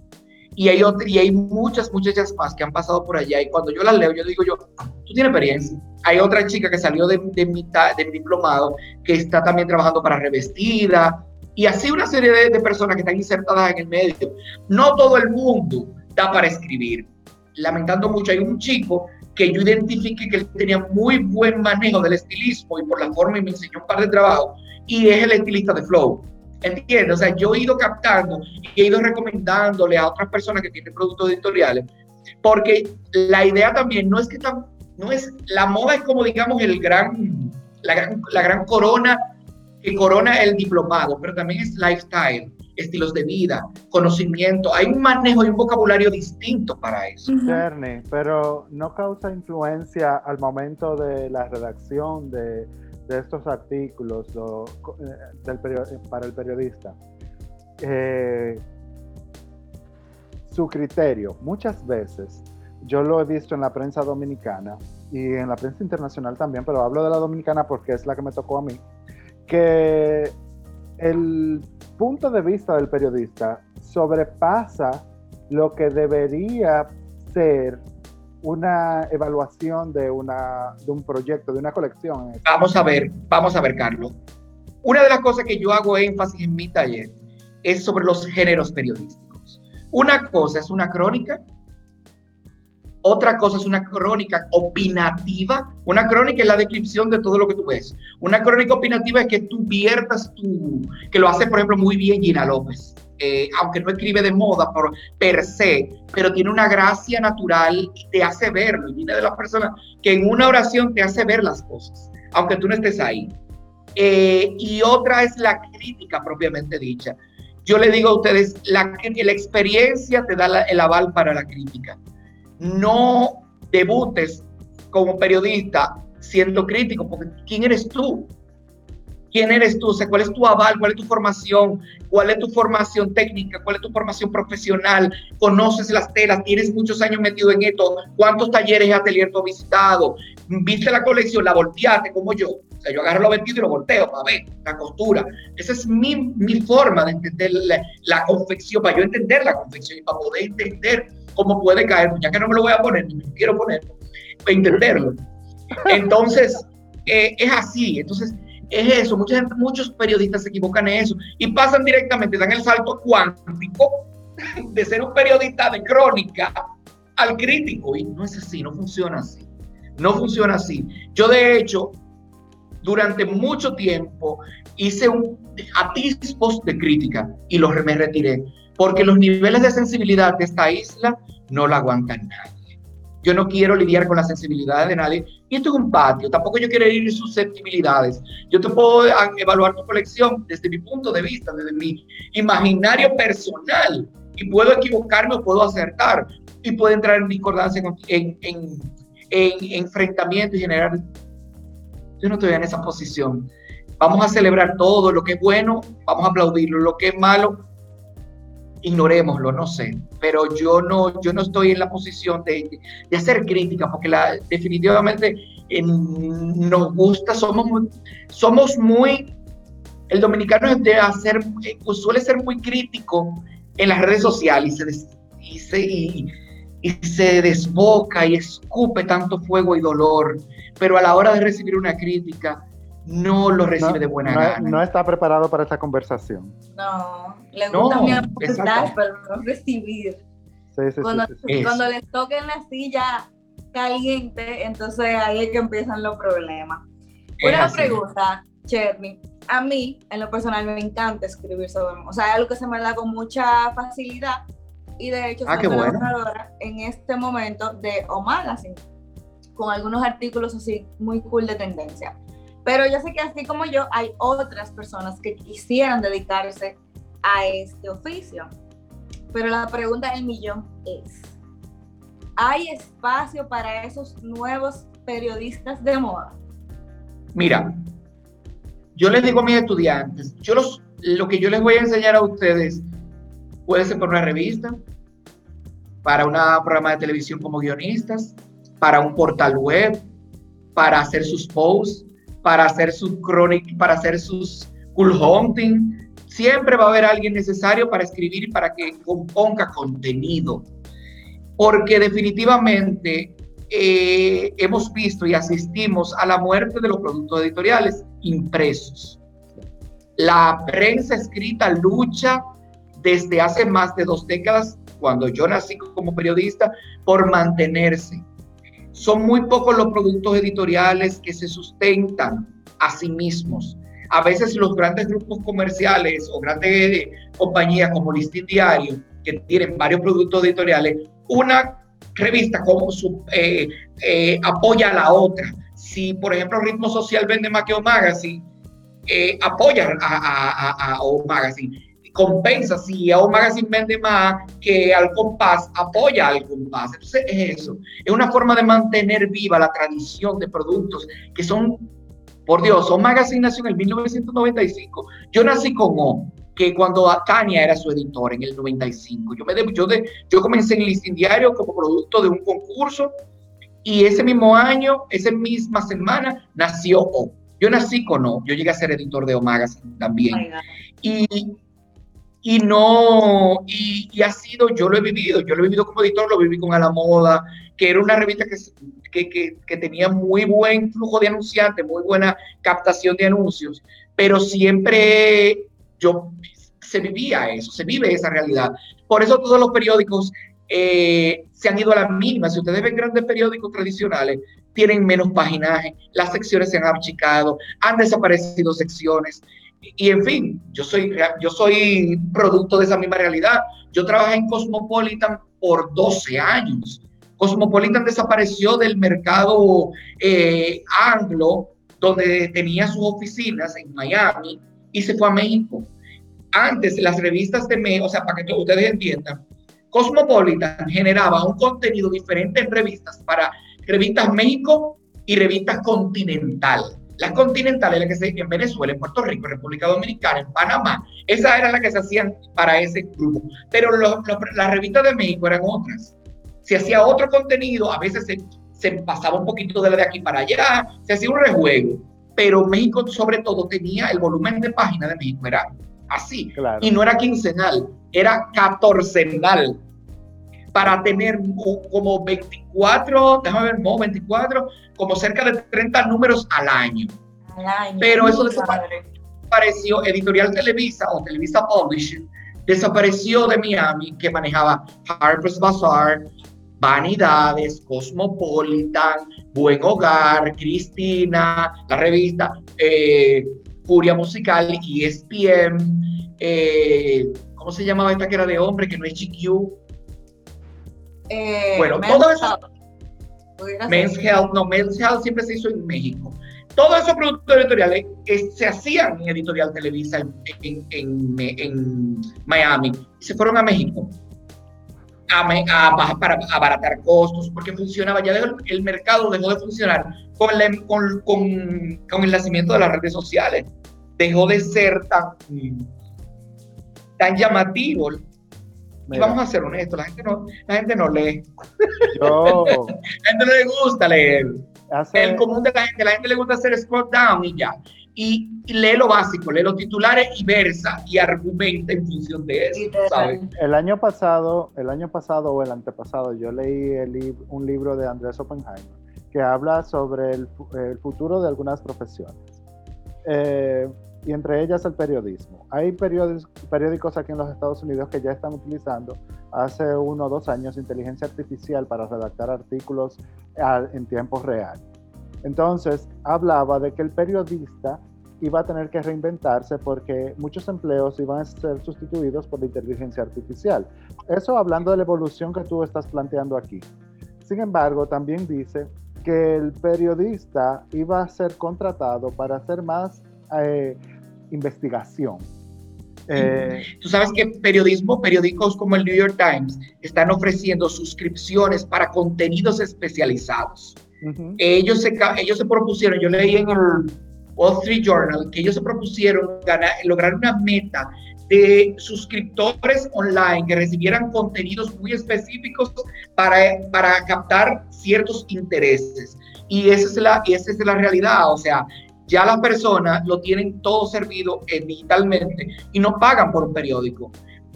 Speaker 3: Y hay, y hay muchas muchachas más que han pasado por allá y cuando yo las leo, yo digo yo, tú tienes experiencia. Hay otra chica que salió de, de, mitad, de mi diplomado que está también trabajando para Revestida y así una serie de, de personas que están insertadas en el medio. No todo el mundo da para escribir. Lamentando mucho, hay un chico que yo identifique que él tenía muy buen manejo del estilismo y por la forma y me enseñó un par de trabajos y es el estilista de Flow. ¿Entiendes? O sea, yo he ido captando y he ido recomendándole a otras personas que tienen productos editoriales, porque la idea también no es que tan, no es, la moda es como digamos el gran, la gran, la gran corona que corona el diplomado, pero también es lifestyle, estilos de vida, conocimiento. Hay un manejo y un vocabulario distinto para eso.
Speaker 2: pero no causa influencia al momento de la redacción de, de estos artículos eh, del para el periodista. Eh, su criterio, muchas veces, yo lo he visto en la prensa dominicana y en la prensa internacional también, pero hablo de la dominicana porque es la que me tocó a mí, que el punto de vista del periodista sobrepasa lo que debería ser una evaluación de, una, de un proyecto, de una colección.
Speaker 3: Vamos a ver, vamos a ver, Carlos. Una de las cosas que yo hago énfasis en mi taller es sobre los géneros periodísticos. Una cosa es una crónica otra cosa es una crónica opinativa. Una crónica es la descripción de todo lo que tú ves. Una crónica opinativa es que tú viertas tu, que lo hace, por ejemplo, muy bien Gina López. Eh, aunque no escribe de moda por per se, pero tiene una gracia natural y te hace verlo. Y viene de las personas que en una oración te hace ver las cosas, aunque tú no estés ahí. Eh, y otra es la crítica propiamente dicha. Yo le digo a ustedes, la, la experiencia te da el aval para la crítica no debutes como periodista siendo crítico, porque ¿quién eres tú? ¿Quién eres tú? O ¿Cuál es tu aval? ¿Cuál es tu formación? ¿Cuál es tu formación técnica? ¿Cuál es tu formación profesional? ¿Conoces las telas? ¿Tienes muchos años metido en esto? ¿Cuántos talleres y atelier tú visitado? ¿Viste la colección? ¿La volteaste como yo? O sea, yo agarro los vestidos y lo volteo para ver la costura. Esa es mi, mi forma de entender la, la confección, para yo entender la confección y para poder entender cómo puede caer, ya que no me lo voy a poner, ni me quiero poner, para entenderlo. [laughs] Entonces, eh, es así. Entonces, es eso. Mucha muchos periodistas se equivocan en eso y pasan directamente, dan el salto cuántico de ser un periodista de crónica al crítico. Y no es así, no funciona así. No funciona así. Yo, de hecho, durante mucho tiempo hice un atisbos de crítica y los me retiré porque los niveles de sensibilidad de esta isla no la aguantan nadie. Yo no quiero lidiar con la sensibilidad de nadie. Y esto es un patio, tampoco yo quiero ir susceptibilidades. Yo te puedo evaluar tu colección desde mi punto de vista, desde mi imaginario personal. Y puedo equivocarme o puedo acertar. Y puede entrar en discordancia, en, en, en enfrentamiento y generar... Yo no estoy en esa posición. Vamos a celebrar todo lo que es bueno, vamos a aplaudirlo. Lo que es malo, ignorémoslo, no sé, pero yo no, yo no estoy en la posición de, de hacer crítica, porque la, definitivamente nos gusta, somos somos muy, el dominicano de hacer, eh, suele ser muy crítico en las redes sociales se, y, y se desboca y escupe tanto fuego y dolor, pero a la hora de recibir una crítica, no lo recibe de buena gana.
Speaker 2: No está preparado para esta conversación.
Speaker 1: No, le gusta no, pero no recibir. Sí, sí, cuando, sí, cuando les toquen la silla caliente, entonces ahí es que empiezan los problemas. Una pregunta, Cherny. A mí, en lo personal, me encanta escribir sobre O sea, es algo que se me da con mucha facilidad. Y de hecho,
Speaker 3: ah, soy bueno.
Speaker 1: en este momento de O Magazine, con algunos artículos así muy cool de tendencia. Pero yo sé que así como yo, hay otras personas que quisieran dedicarse a este oficio. Pero la pregunta del millón es, ¿hay espacio para esos nuevos periodistas de moda?
Speaker 3: Mira, yo les digo a mis estudiantes, yo los, lo que yo les voy a enseñar a ustedes puede ser por una revista, para un programa de televisión como guionistas, para un portal web, para hacer sus posts, para hacer su crónica, para hacer sus cool hunting. Siempre va a haber alguien necesario para escribir para que componga contenido. Porque definitivamente eh, hemos visto y asistimos a la muerte de los productos editoriales impresos. La prensa escrita lucha desde hace más de dos décadas, cuando yo nací como periodista, por mantenerse. Son muy pocos los productos editoriales que se sustentan a sí mismos. A veces los grandes grupos comerciales o grandes compañías como Listín Diario, que tienen varios productos editoriales, una revista como su, eh, eh, apoya a la otra. Si, por ejemplo, Ritmo Social vende más que O Magazine, eh, apoya a, a, O Magazine. Compensa, si O Magazine vende más que al compás, apoya al compás. Entonces es eso. Es una forma de mantener viva la tradición de productos que son, por Dios, O Magazine nació en el 1995. Yo nací con O que cuando Tania era su editor en el 95. Yo, me yo, de, yo comencé en el listín diario como producto de un concurso y ese mismo año, esa misma semana, nació O. Yo nací con O, yo llegué a ser editor de O Magazine también. Y, y no, y, ha sido, yo lo he vivido, yo lo he vivido como editor, lo viví con A la Moda, que era una revista que, que, que, tenía muy buen flujo de anunciantes, muy buena captación de anuncios, pero siempre yo se vivía eso, se vive esa realidad. Por eso todos los periódicos eh, se han ido a la mínima. Si ustedes ven grandes periódicos tradicionales, tienen menos paginaje, las secciones se han achicado, han desaparecido secciones. Y, en fin, yo soy, yo soy producto de esa misma realidad. Yo trabajé en Cosmopolitan por 12 años. Cosmopolitan desapareció del mercado eh, anglo, donde tenía sus oficinas en Miami, y se fue a México. Antes, las revistas de México, o sea, para que ustedes entiendan, Cosmopolitan generaba un contenido diferente en revistas para revistas México y revistas Continental. Las continentales, las que se en Venezuela, en Puerto Rico, en República Dominicana, en Panamá, esas eran las que se hacían para ese grupo. Pero las revistas de México eran otras. Se hacía otro contenido, a veces se, se pasaba un poquito de la de aquí para allá, se hacía un rejuego pero México sobre todo tenía el volumen de página de México, era así. Y no era quincenal, era catorcenal. Para tener como 24, déjame ver, no, 24, como cerca de 30 números al año. Al año. Pero eso desapareció, Editorial Televisa o Televisa Publishing, desapareció de Miami, que manejaba Harper's Bazaar, Vanidades, Cosmopolitan, Buen Hogar, Cristina, la revista, eh, Furia Musical, ESPN, eh, ¿cómo se llamaba esta que era de hombre, que no es GQ? Eh, bueno, todo eso. Men's Health, no, Men's Health siempre se hizo en México. Todos esos productos editoriales se hacían en Editorial Televisa en, en Miami se fueron a México a, para abaratar costos, porque funcionaba, ya el mercado dejó de funcionar con, con, con, con, el nacimiento de las redes sociales, dejó de ser tan, tan llamativo. Y vamos a ser honestos, la gente no, la gente no lee. [laughs] la gente no le gusta leer. El común de la gente, la gente le gusta hacer scroll down y ya y, lee lo básico, lee los titulares y versa y argumenta en función de eso,
Speaker 2: El año pasado, el año pasado o el antepasado, yo leí el un libro de Andrés Oppenheimer que habla sobre el, futuro de algunas profesiones. Eh, y entre ellas el periodismo. Hay periódicos aquí en los Estados Unidos que ya están utilizando hace uno o dos años inteligencia artificial para redactar artículos en tiempo real. Entonces, hablaba de que el periodista iba a tener que reinventarse porque muchos empleos iban a ser sustituidos por la inteligencia artificial. Eso hablando de la evolución que tú estás planteando aquí. Sin embargo, también dice que el periodista iba a ser contratado para hacer más eh, investigación.
Speaker 3: Eh, Tú sabes que periodismo, periódicos como el New York Times están ofreciendo suscripciones para contenidos especializados. ellos, se, ellos se propusieron, yo leí en el Wall Street Journal, que ellos se propusieron ganar, lograr una meta de suscriptores online que recibieran contenidos muy específicos para, para captar ciertos intereses. Y esa es, la, esa es la realidad, o sea, ya las personas lo tienen todo servido digitalmente y no pagan por un periódico.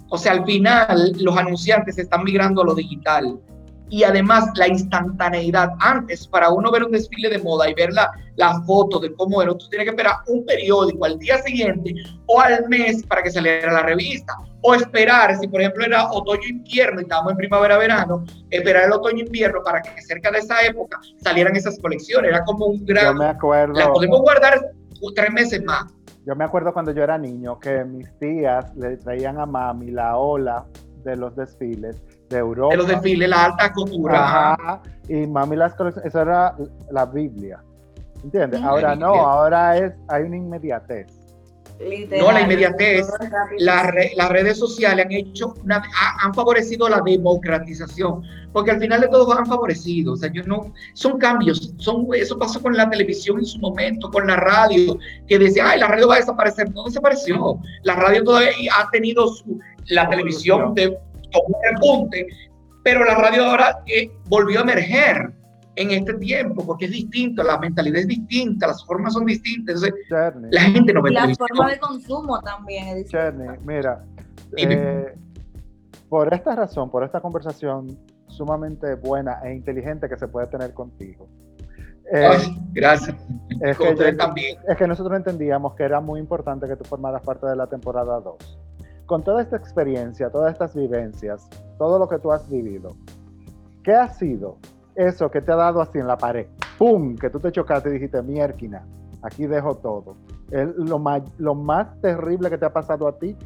Speaker 3: O sea, al final los anunciantes están migrando a lo digital y además la instantaneidad. Antes, para uno ver un desfile de moda y ver la, la foto de cómo era, tú tienes que esperar un periódico al día siguiente o al mes para que saliera la revista. O esperar, si por ejemplo era otoño-invierno y estábamos en primavera-verano, esperar el otoño-invierno para que cerca de esa época salieran esas colecciones. Era como un gran...
Speaker 2: Yo me acuerdo.
Speaker 3: La podemos guardar tres meses más.
Speaker 2: Yo me acuerdo cuando yo era niño que mis tías le traían a mami la ola de los desfiles de Europa.
Speaker 3: De los desfiles, la alta cultura.
Speaker 2: y mami las colecciones, eso era la Biblia. ¿Entiendes? Ahora no, ahora es, hay una inmediatez.
Speaker 3: no, la inmediatez. las redes sociales han hecho, han favorecido la democratización, porque al final de todo han favorecido. O sea, yo no, son cambios, son, eso pasó con la televisión en su momento, con la radio, que decía, ay, la radio va a desaparecer. No desapareció. La radio todavía ha tenido su, la televisión de un repunte, pero la radio ahora eh, volvió a emerger en este tiempo, porque es distinto, la mentalidad es distinta, las formas son distintas. la gente no
Speaker 1: ve La forma de consumo también es
Speaker 2: distinta. mira, eh, por esta razón, por esta conversación sumamente buena e inteligente que se puede tener contigo.
Speaker 3: Eh, gracias.
Speaker 2: Es que, también. es que nosotros entendíamos que era muy importante que tú formaras parte de la temporada 2 con toda esta experiencia, todas estas vivencias, todo lo que tú has vivido, ¿qué ha sido eso que te ha dado así en la pared? ¡Pum! Que tú te chocaste y dijiste, mierquina, aquí dejo todo. Es lo más, lo más terrible que te ha pasado a ti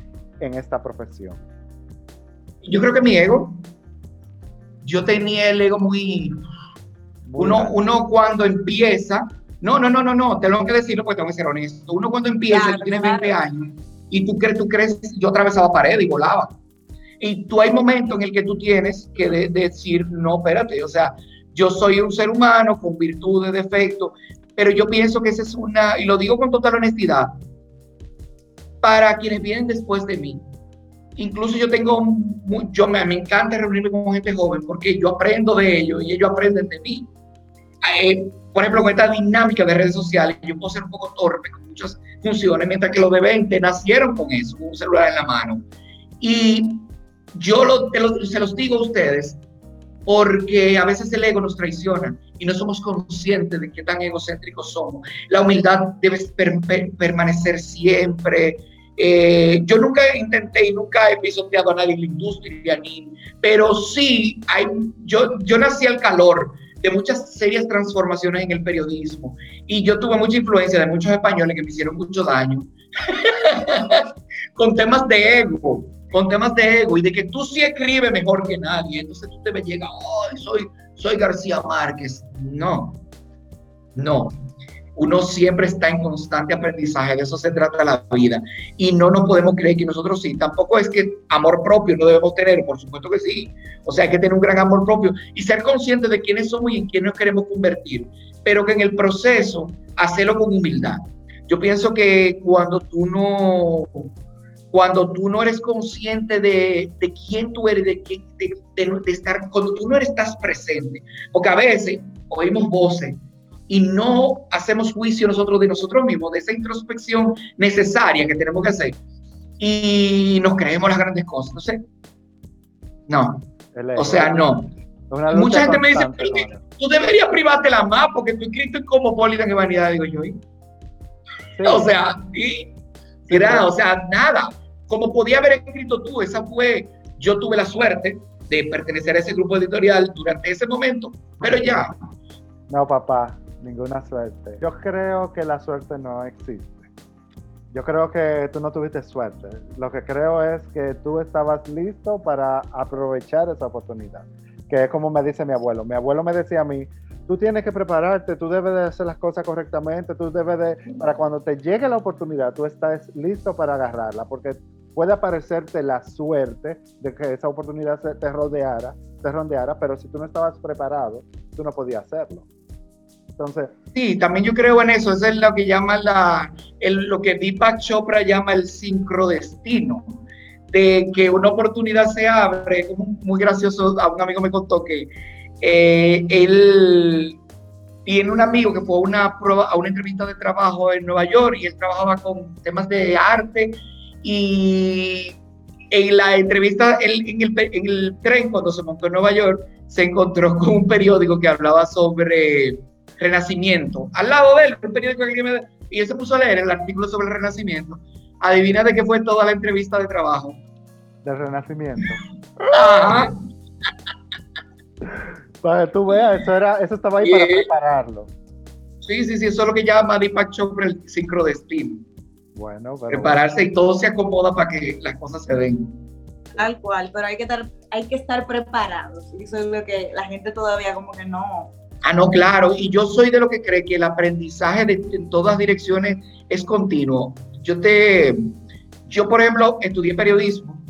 Speaker 2: en esta profesión.
Speaker 3: Yo creo que mi ego. Yo tenía el ego muy... uno, uno cuando empieza... No, no, no, no, no, tengo que decirlo porque tengo que ser honesto. Uno cuando empieza, tú tienes 20 años y tú crees, tú crees, yo atravesaba paredes y volaba. Y tú hay momentos en el que tú tienes que decir, no, espérate, o sea, yo soy un ser humano con virtudes, defectos, pero yo pienso que esa es una, y lo digo con total honestidad, para quienes vienen después de mí. Incluso yo tengo, yo me, me encanta reunirme con gente joven porque yo aprendo de ellos y ellos aprenden de mí. Eh, por ejemplo, con esta dinámica de redes sociales, yo puedo ser un poco torpe con muchas funciones, mientras que los de 20 nacieron con eso, con un celular en la mano. Y yo lo, se los digo a ustedes porque a veces el ego nos traiciona y no somos conscientes de qué tan egocéntricos somos. La humildad debe permanecer siempre. Eh, yo nunca intenté y nunca he pisoteado a nadie en la industria, ni, pero sí, hay, yo, yo nací al calor de muchas serias transformaciones en el periodismo. Y yo tuve mucha influencia de muchos españoles que me hicieron mucho daño [laughs] con temas de ego, con temas de ego y de que tú sí escribes mejor que nadie. Entonces tú te me llegas, oh, soy, soy García Márquez. No, no uno siempre está en constante aprendizaje, de eso se trata la vida. Y no nos podemos creer que nosotros sí, tampoco es que amor propio no debemos tener, por supuesto que sí. O sea, hay que tener un gran amor propio y ser consciente de quiénes somos y en quién nos queremos convertir, pero que en el proceso hacerlo con humildad. Yo pienso que cuando tú no, cuando tú no eres consciente de, de quién tú eres, de, de, de, estar, cuando tú no estás presente, porque a veces oímos voces y no hacemos juicio nosotros de nosotros mismos, de esa introspección necesaria que tenemos que hacer y nos creemos las grandes cosas. No sé. No. O sea, no. Mucha gente me dice, tú deberías privarte la más porque tú escrito como Polita en vanidad, digo yo. O sea, y, o sea, nada. Como podía haber escrito tú, esa fue, yo tuve la suerte de pertenecer a ese grupo editorial durante ese momento, pero ya.
Speaker 2: No, papá, ninguna suerte. Yo creo que la suerte no existe. Yo creo que tú no tuviste suerte. Lo que creo es que tú estabas listo para aprovechar esa oportunidad. Que es como me dice mi abuelo. Mi abuelo me decía a mí, tú tienes que prepararte, tú debes de hacer las cosas correctamente, tú debes de, para cuando te llegue la oportunidad, tú estás listo para agarrarla, porque puede aparecerte la suerte de que esa oportunidad te rodeara, te rondeara, pero si tú no estabas preparado, tú no podías hacerlo. Entonces,
Speaker 3: sí, también yo creo en eso, eso es lo que llama la, lo que Deepak Chopra llama el sincrodestino, de que una oportunidad se abre, muy gracioso, a un amigo me contó que eh, él tiene un amigo que fue a una, a una entrevista de trabajo en Nueva York y él trabajaba con temas de arte y en la entrevista en, el, en el tren cuando se montó en Nueva York se encontró con un periódico que hablaba sobre Renacimiento. Al lado de él, un periódico que me, y él se puso a leer el artículo sobre el Renacimiento. Adivina de qué fue toda la entrevista de trabajo.
Speaker 2: Del Renacimiento. Ajá. [laughs] Para que tú veas, eso, era, eso estaba ahí para prepararlo.
Speaker 3: Sí, sí, sí, eso es lo que llama Deepak Chopra el sincrodestino. Bueno, Prepararse y todo se acomoda para que las cosas se den.
Speaker 1: Tal cual, pero hay que estar, hay que estar preparados. Y eso es lo que la gente todavía como que no,
Speaker 3: Ah, no, claro. Y yo soy de lo que cree que el aprendizaje de, en todas direcciones es continuo. Yo te, yo por ejemplo, estudié periodismo,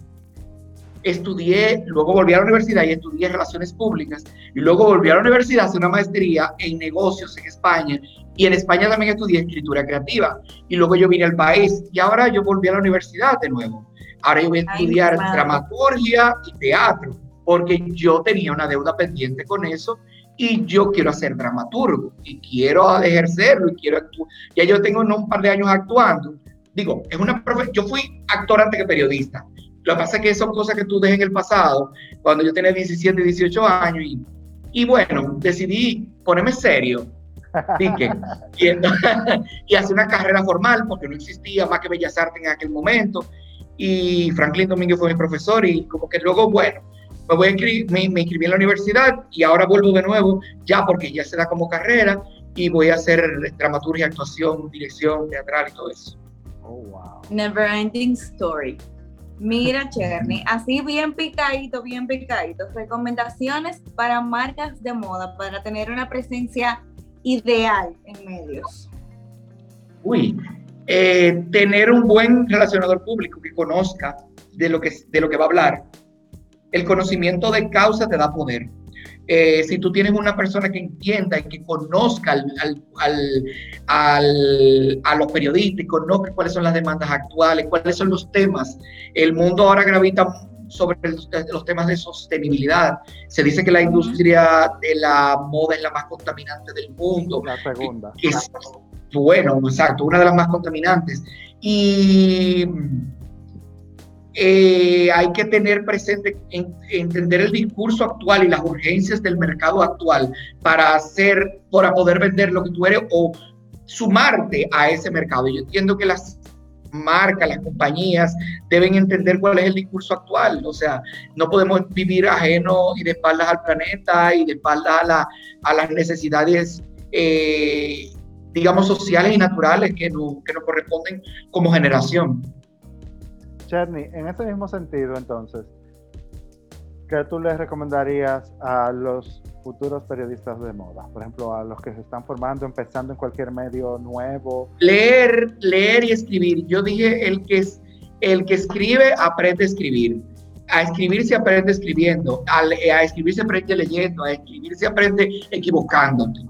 Speaker 3: estudié, luego volví a la universidad y estudié relaciones públicas, y luego volví a la universidad a hacer una maestría en negocios en España, y en España también estudié escritura creativa, y luego yo vine al país, y ahora yo volví a la universidad de nuevo. Ahora yo voy a estudiar dramaturgia y teatro, porque yo tenía una deuda pendiente con eso y yo quiero hacer dramaturgo y quiero ejercerlo y quiero actuar. Ya yo tengo un par de años actuando. Digo, es una yo fui actor antes que periodista. Lo que pasa es que son cosas que tú dejas en el pasado, cuando yo tenía 17, 18 años y, y bueno, decidí ponerme serio y, [laughs] [laughs] y hacer una carrera formal porque no existía más que Bellas Artes en aquel momento y Franklin Domínguez fue mi profesor y como que luego, bueno, me, voy a inscribir, me, inscribí en la universidad y ahora vuelvo de nuevo, ya porque ya se da como carrera y voy a hacer dramaturgia, actuación, dirección teatral y todo eso.
Speaker 1: Oh, wow. Never ending story. Mira, [laughs] Cherny, así bien picadito, bien picadito. Recomendaciones para marcas de moda para tener una presencia ideal en medios.
Speaker 3: Uy, eh, tener un buen relacionador público que conozca de lo que, de lo que va a hablar, el conocimiento de causa te da poder. Eh, si tú tienes una persona que entienda y que conozca al, al, a los periodistas y conozca cuáles son las demandas actuales, cuáles son los temas, el mundo ahora gravita sobre los temas de sostenibilidad. Se dice que la industria de la moda es la más contaminante del mundo.
Speaker 2: La segunda.
Speaker 3: Es, bueno, exacto, una de las más contaminantes. Y eh, hay que tener presente, entender el discurso actual y las urgencias del mercado actual para hacer, para poder vender lo que tú eres o sumarte a ese mercado. Yo entiendo que las marcas, las compañías deben entender cuál es el discurso actual. O sea, no podemos vivir ajeno y de espaldas al planeta y de espaldas a, a las necesidades, eh, digamos, sociales y naturales que nos corresponden como generación.
Speaker 2: Cherny, en ese mismo sentido, entonces, ¿qué tú les recomendarías a los futuros periodistas de moda? Por ejemplo, a los que se están formando, empezando en cualquier medio nuevo.
Speaker 3: Leer, leer y escribir. Yo dije, el que, el que escribe aprende a escribir. A escribir se aprende escribiendo, a, a escribir se aprende leyendo, a escribir se aprende equivocándote.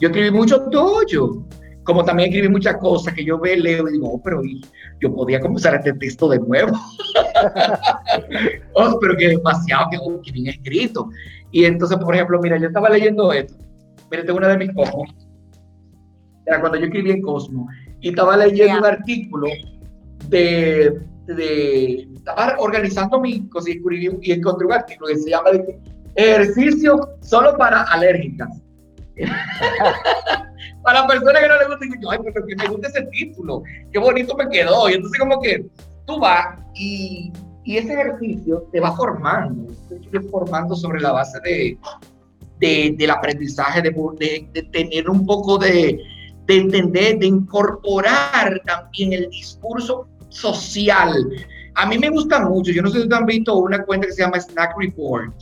Speaker 3: Yo escribí mucho tuyo como también escribí muchas cosas que yo veo, leo y digo, oh, pero yo podía comenzar este texto de nuevo. [laughs] oh, pero que demasiado, que, que, bien escrito. Y entonces, por ejemplo, mira, yo estaba leyendo esto. Mira, tengo una de mis cosmos. Era cuando yo escribí en Cosmo. Y estaba leyendo un artículo de, de, Estaba organizando mi cosas y, y encontré un artículo que se llama Ejercicio solo para alérgicas. [laughs] Para personas que no les gusta, yo, ay, pero que me gusta ese título, qué bonito me quedó. Y entonces como que tú vas y, y ese ejercicio te va formando, te formando sobre la base de, de del aprendizaje, de, de, tener un poco de, de entender, de incorporar también el discurso social. A mí me gusta mucho, yo no sé si ustedes han visto una cuenta que se llama Snack Report,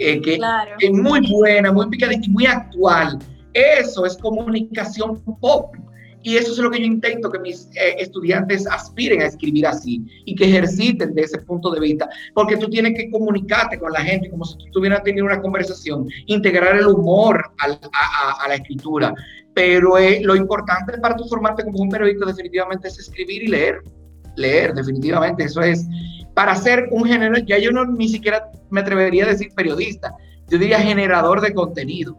Speaker 3: eh, que, que, es muy buena, muy picadita y muy actual eso es comunicación pop. Y eso es lo que yo intento, que mis eh, estudiantes aspiren a escribir así y que ejerciten de ese punto de vista, porque tú tienes que comunicarte con la gente como si tú estuvieras teniendo una conversación, integrar el humor a, la escritura. Pero eh, lo importante para tu formarte como un periodista definitivamente es escribir y leer. Leer, definitivamente, eso es. Para ser un género, ya yo no ni siquiera me atrevería a decir periodista, yo diría generador de contenido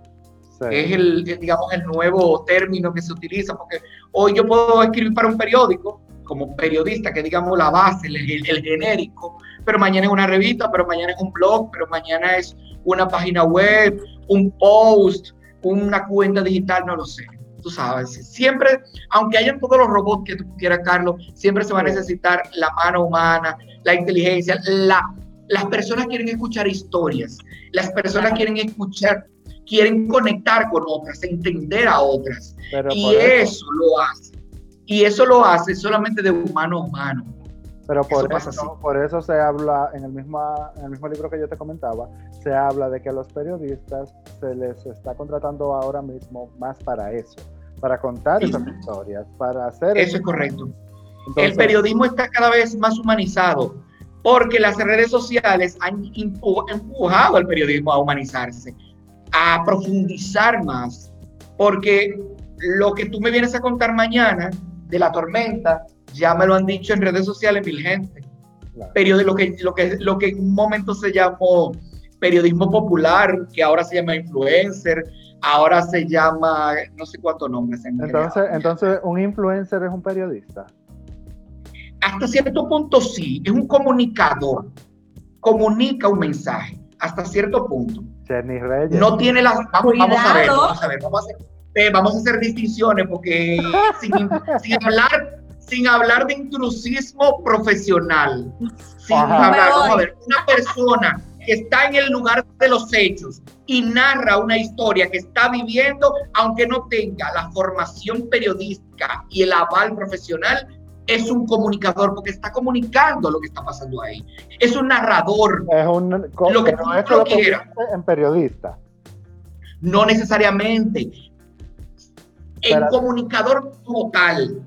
Speaker 3: es el, digamos, el nuevo término que se utiliza, porque hoy yo puedo escribir para un periódico, como periodista, que digamos la base, el, el, genérico, pero mañana es una revista, pero mañana es un blog, pero mañana es una página web, un post, una cuenta digital, no lo sé. Tú sabes, siempre, aunque hayan todos los robots que tú quieras, Carlos, siempre se va a necesitar la mano humana, la inteligencia, la, las personas quieren escuchar historias, las personas quieren escuchar quieren conectar con otras, entender a otras. y eso, lo hace. Y eso lo hace solamente de humano a humano.
Speaker 2: Pero por eso, por eso se habla, en el, mismo, en el mismo libro que yo te comentaba, se habla de que a los periodistas se les está contratando ahora mismo más para eso, para contar esas historias, para hacer...
Speaker 3: Eso es correcto. el periodismo está cada vez más humanizado porque las redes sociales han empujado al periodismo a humanizarse a profundizar más, porque lo que tú me vienes a contar mañana de la tormenta, ya me lo han dicho en redes sociales mil gente. Claro. lo, que, lo, que, lo que en un momento se llamó periodismo popular, que ahora se llama influencer, ahora se llama no sé cuántos nombres.
Speaker 2: Entonces, entonces, ¿un influencer es un periodista?
Speaker 3: Hasta cierto punto sí, es un comunicador, comunica un mensaje, hasta cierto punto. No tiene las. Vamos, a ver, vamos a ver, vamos a hacer, eh, vamos a hacer distinciones porque sin, sin, hablar, sin hablar de intrusismo profesional, sin hablar, vamos a ver, una persona que está en el lugar de los hechos y narra una historia que está viviendo, aunque no tenga la formación periodística y el aval profesional, es un comunicador porque está comunicando lo que está pasando ahí. Es un narrador.
Speaker 2: Es un lo que no es lo en periodista.
Speaker 3: No necesariamente. El comunicador total.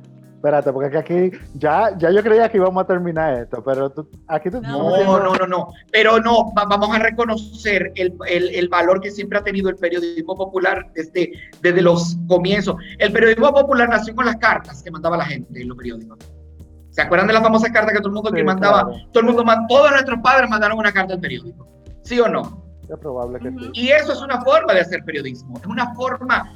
Speaker 2: Espérate, porque aquí ya, ya yo creía que íbamos a terminar esto, pero aquí tú...
Speaker 3: No, no, no, no, pero no, vamos a reconocer el, el, valor que siempre ha tenido el periodismo popular desde, desde los comienzos. El periodismo popular nació con las cartas que mandaba la gente en los periódicos. ¿Se acuerdan de la famosa carta que todo el mundo que mandaba? Todo el mundo, todos nuestros padres mandaron una carta al periódico. ¿Sí o no?
Speaker 2: Es probable que sí.
Speaker 3: Y eso es una forma de hacer periodismo. Es una forma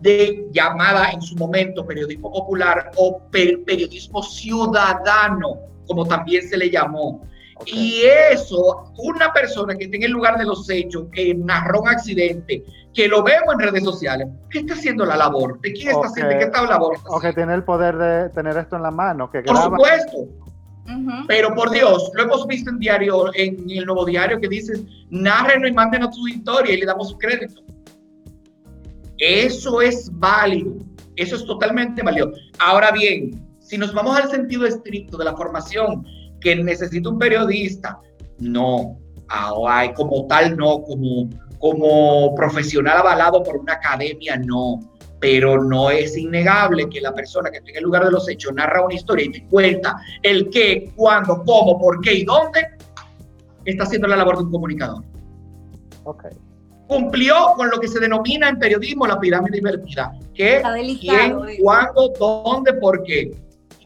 Speaker 3: de llamada en su momento periodismo popular o periodismo ciudadano, como también se le llamó. Y eso, una persona que está en el lugar de los hechos, que narró un accidente, que lo vemos en redes sociales, ¿qué está haciendo la labor? ¿De quién está haciendo? ¿Qué está labor?
Speaker 2: o que tiene el poder de tener esto en la mano. Que
Speaker 3: Por supuesto. Pero por Dios, lo hemos visto en diario, en el nuevo diario que dice, narren y mándenos su historia y le damos su crédito. Eso es válido, eso es totalmente válido. Ahora bien, si nos vamos al sentido estricto de la formación que necesita un periodista, no, ahora como tal no, como, como profesional avalado por una academia, no. Pero no es innegable que la persona que está en el lugar de los hechos narra una historia y te cuenta el qué, cuándo, cómo, por qué y dónde, está haciendo la labor de un comunicador.
Speaker 2: Okay
Speaker 3: cumplió con lo que se denomina en periodismo la pirámide invertida, que quién, cuándo, dónde, por qué.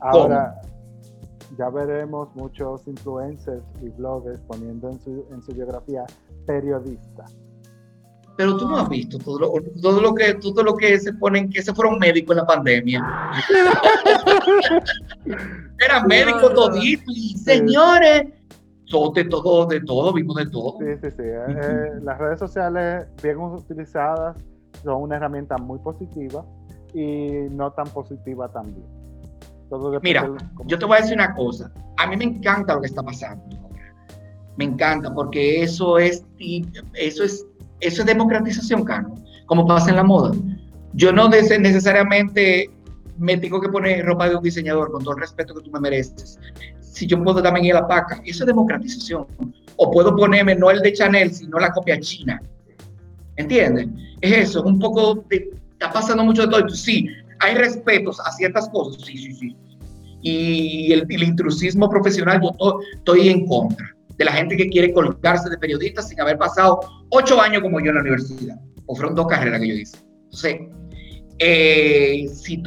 Speaker 2: Ahora, ya veremos muchos influencers y bloggers poniendo en su, en su biografía periodista.
Speaker 3: Pero tú no has visto todo lo, todo lo que todo lo que se ponen que se fueron médicos en la pandemia. [laughs] Eran médicos toditos y señores, todo, de todo, de todo, vimos de todo.
Speaker 2: Sí, sí, sí. Eh, las redes sociales, bien utilizadas, son una herramienta muy positiva y no tan positiva también.
Speaker 3: Mira, yo te voy a decir una cosa. A mí me encanta lo que está pasando. Me encanta porque eso es, eso es, eso es democratización, Carlos, como pasa en la moda. Yo no necesariamente me tengo que poner ropa de un diseñador con todo el respeto que tú me mereces si yo puedo también ir a la paca. Eso es democratización. O puedo ponerme no el de Chanel, sino la copia china. ¿Entiendes? Es eso, un poco, de, está pasando mucho de todo. Sí, hay respetos a ciertas cosas, sí, sí, sí. Y el, intrusismo profesional, yo estoy en contra de la gente que quiere colgarse de periodista sin haber pasado ocho años como yo en la universidad. O fueron dos carreras que yo hice. Entonces, eh, sí,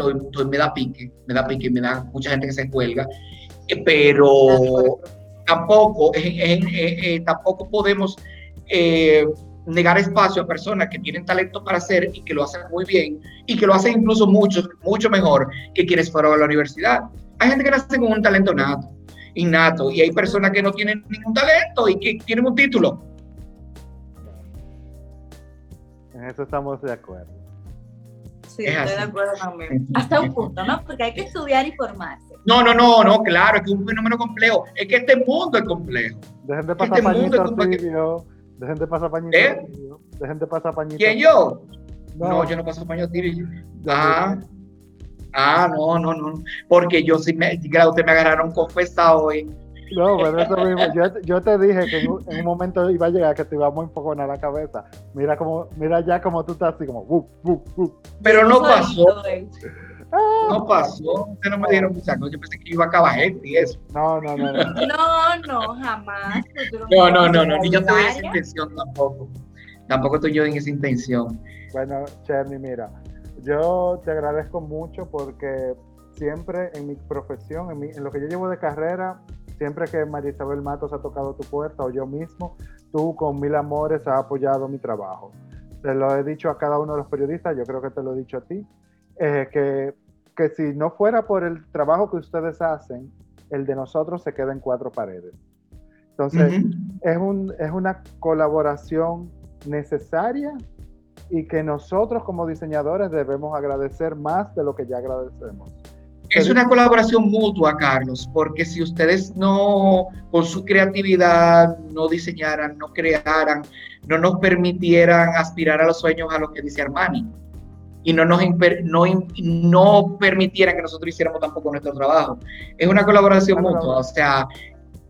Speaker 3: me da pique, me da pique, me da mucha gente que se cuelga, eh, pero tampoco, eh, tampoco podemos negar espacio a personas que tienen talento para hacer y que lo hacen muy bien y que lo hacen incluso mucho, mucho mejor que quienes fueron a la universidad. Hay gente que nace con un talento nato, innato y hay personas que no tienen ningún talento y que tienen un título.
Speaker 2: En eso estamos de acuerdo.
Speaker 1: Sí, estoy de acuerdo también. Hasta un punto, ¿no? Porque hay que estudiar y formarse.
Speaker 3: No, no, no, no, claro, es que es un fenómeno complejo. Es que este mundo es complejo.
Speaker 2: Dejen de pasar este pañitos tibio. Dejen de pasar pañitos ¿Eh? Dejen de pasar pañitos
Speaker 3: ¿Quién yo? No, yo no paso pañitos tibio. Ah, ah, no, no, no. Porque yo sí me, claro, ustedes me agarraron confesado hoy.
Speaker 2: No, pero eso mismo. Yo, yo, te dije que en un, momento iba a llegar que te iba muy enfocar la cabeza. Mira como, mira ya como tú estás así como.
Speaker 3: Pero no pasó. No pasó. Ustedes no me dieron muchas cosas. Yo pensé que iba a acabar gente y eso.
Speaker 2: No, no, no. No,
Speaker 1: no, no jamás.
Speaker 3: No, no, no, no. Ni yo estoy en esa intención tampoco. Tampoco estoy yo en esa intención.
Speaker 2: Bueno, Cherny, mira. Yo te agradezco mucho porque siempre en mi profesión, en, en lo que yo llevo de carrera, siempre que María Isabel Matos ha tocado tu puerta o yo mismo, tú con mil amores has apoyado mi trabajo. Te lo he dicho a cada uno de los periodistas, yo creo que te lo he dicho a ti, eh, que, que si no fuera por el trabajo que ustedes hacen, el de nosotros se queda en cuatro paredes. Entonces, es, un, es una colaboración necesaria y que nosotros como diseñadores debemos agradecer más de lo que ya agradecemos.
Speaker 3: Es una colaboración mutua, Carlos, porque si ustedes no, con su creatividad, no diseñaran, no crearan, no nos permitieran aspirar a los sueños a los que dice Armani, y no nos no, no permitieran que nosotros hiciéramos tampoco nuestro trabajo. Es una colaboración mutua, o sea,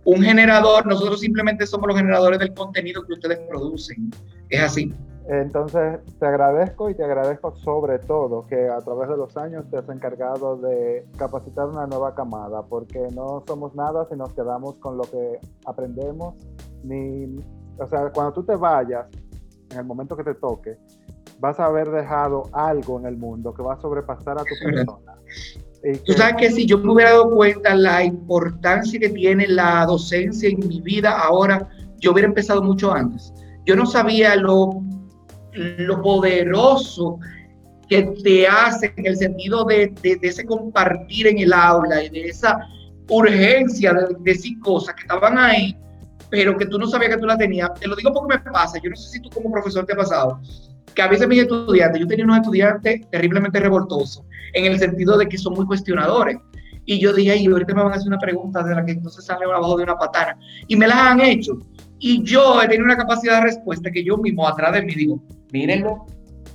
Speaker 3: un generador, nosotros simplemente somos los generadores del contenido que ustedes producen. Es así.
Speaker 2: Entonces, te agradezco y te agradezco sobre todo que a través de los años te has encargado de capacitar una nueva camada, porque no somos nada si nos quedamos con lo que aprendemos, ni, o sea, cuando tú te vayas, en el momento que te toque, vas a haber dejado algo en el mundo que va a sobrepasar a tu persona.
Speaker 3: Tú sabes que si yo me hubiera dado cuenta la importancia que tiene la docencia en mi vida ahora, yo hubiera empezado mucho antes. Yo no sabía lo lo poderoso que te hace en el sentido de, ese compartir en el aula y de esa urgencia de, decir cosas que estaban ahí, pero que tú no sabías que tú las tenías. Te lo digo porque me pasa, yo no sé si tú como profesor te ha pasado, que a veces mis estudiantes, yo tenía unos estudiantes terriblemente revoltosos, en el sentido de que son muy cuestionadores. Y yo dije, y ahorita me van a hacer una pregunta de la que no se sale abajo de una patana. Y me las han hecho. Y yo he tenido una capacidad de respuesta que yo mismo atrás de mí digo, mírenlo,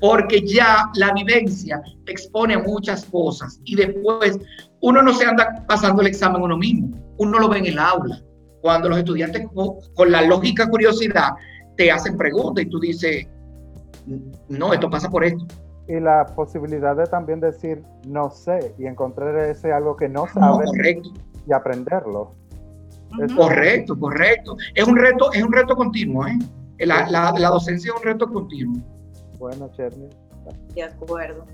Speaker 3: porque ya la vivencia expone a muchas cosas y después uno no se anda pasando el examen uno mismo, uno lo ve en el aula. Cuando los estudiantes con, la lógica curiosidad te hacen preguntas y tú dices, no, esto pasa por esto.
Speaker 2: Y la posibilidad de también decir, no sé, y encontrar ese algo que no sabes y aprenderlo.
Speaker 3: Correcto, correcto. Es un reto, es un reto continuo, ¿eh? La, la, docencia es un reto continuo.
Speaker 2: Bueno, Cherny.
Speaker 1: De acuerdo.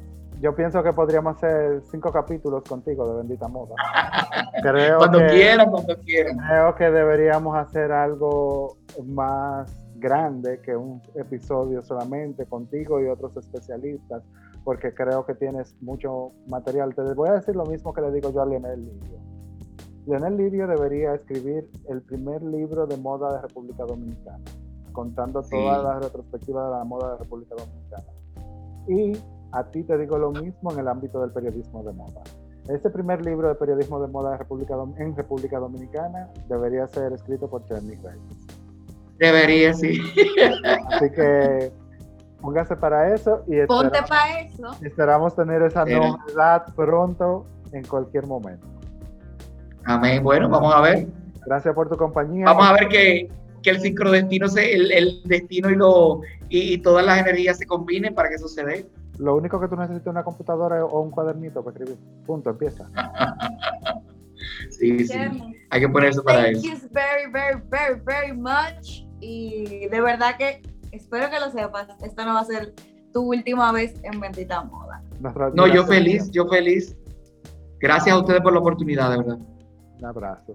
Speaker 2: Yo pienso que podríamos hacer cinco capítulos contigo de Bendita Moda. [laughs]
Speaker 3: creo cuando quieran, cuando quieran.
Speaker 2: Creo que deberíamos hacer algo más grande que un episodio solamente contigo y otros especialistas, porque creo que tienes mucho material. Te voy a decir lo mismo que le digo yo a Leonel Lirio. Leonel Lirio debería escribir el primer libro de moda de República Dominicana contando todas las retrospectivas de la moda de República Dominicana. Y a ti te digo lo mismo en el ámbito del periodismo de moda. Este primer libro de periodismo de moda de República en República Dominicana debería ser escrito por Cherny Reyes.
Speaker 3: Debería, sí.
Speaker 2: Así que póngase para eso y
Speaker 1: Ponte para eso.
Speaker 2: esperamos tener esa novedad pronto en cualquier momento.
Speaker 3: Amén. Bueno, vamos a ver.
Speaker 2: Gracias por tu compañía.
Speaker 3: Vamos a ver que que el sincrodestino, se, el, el destino y, lo, y, todas las energías se combinen para que eso se dé.
Speaker 4: Lo único que tú necesitas es una computadora o un cuadernito para escribir. Punto, empieza. [laughs]
Speaker 3: sí, sí. Hay que ponerse para eso.
Speaker 5: Thank you very, very, very, very much. Y de verdad que espero que lo sepas. Esta no va a ser tu última vez en Bendita Moda.
Speaker 3: No, yo feliz, yo feliz. Gracias a ustedes por la oportunidad, de verdad.
Speaker 4: Un abrazo.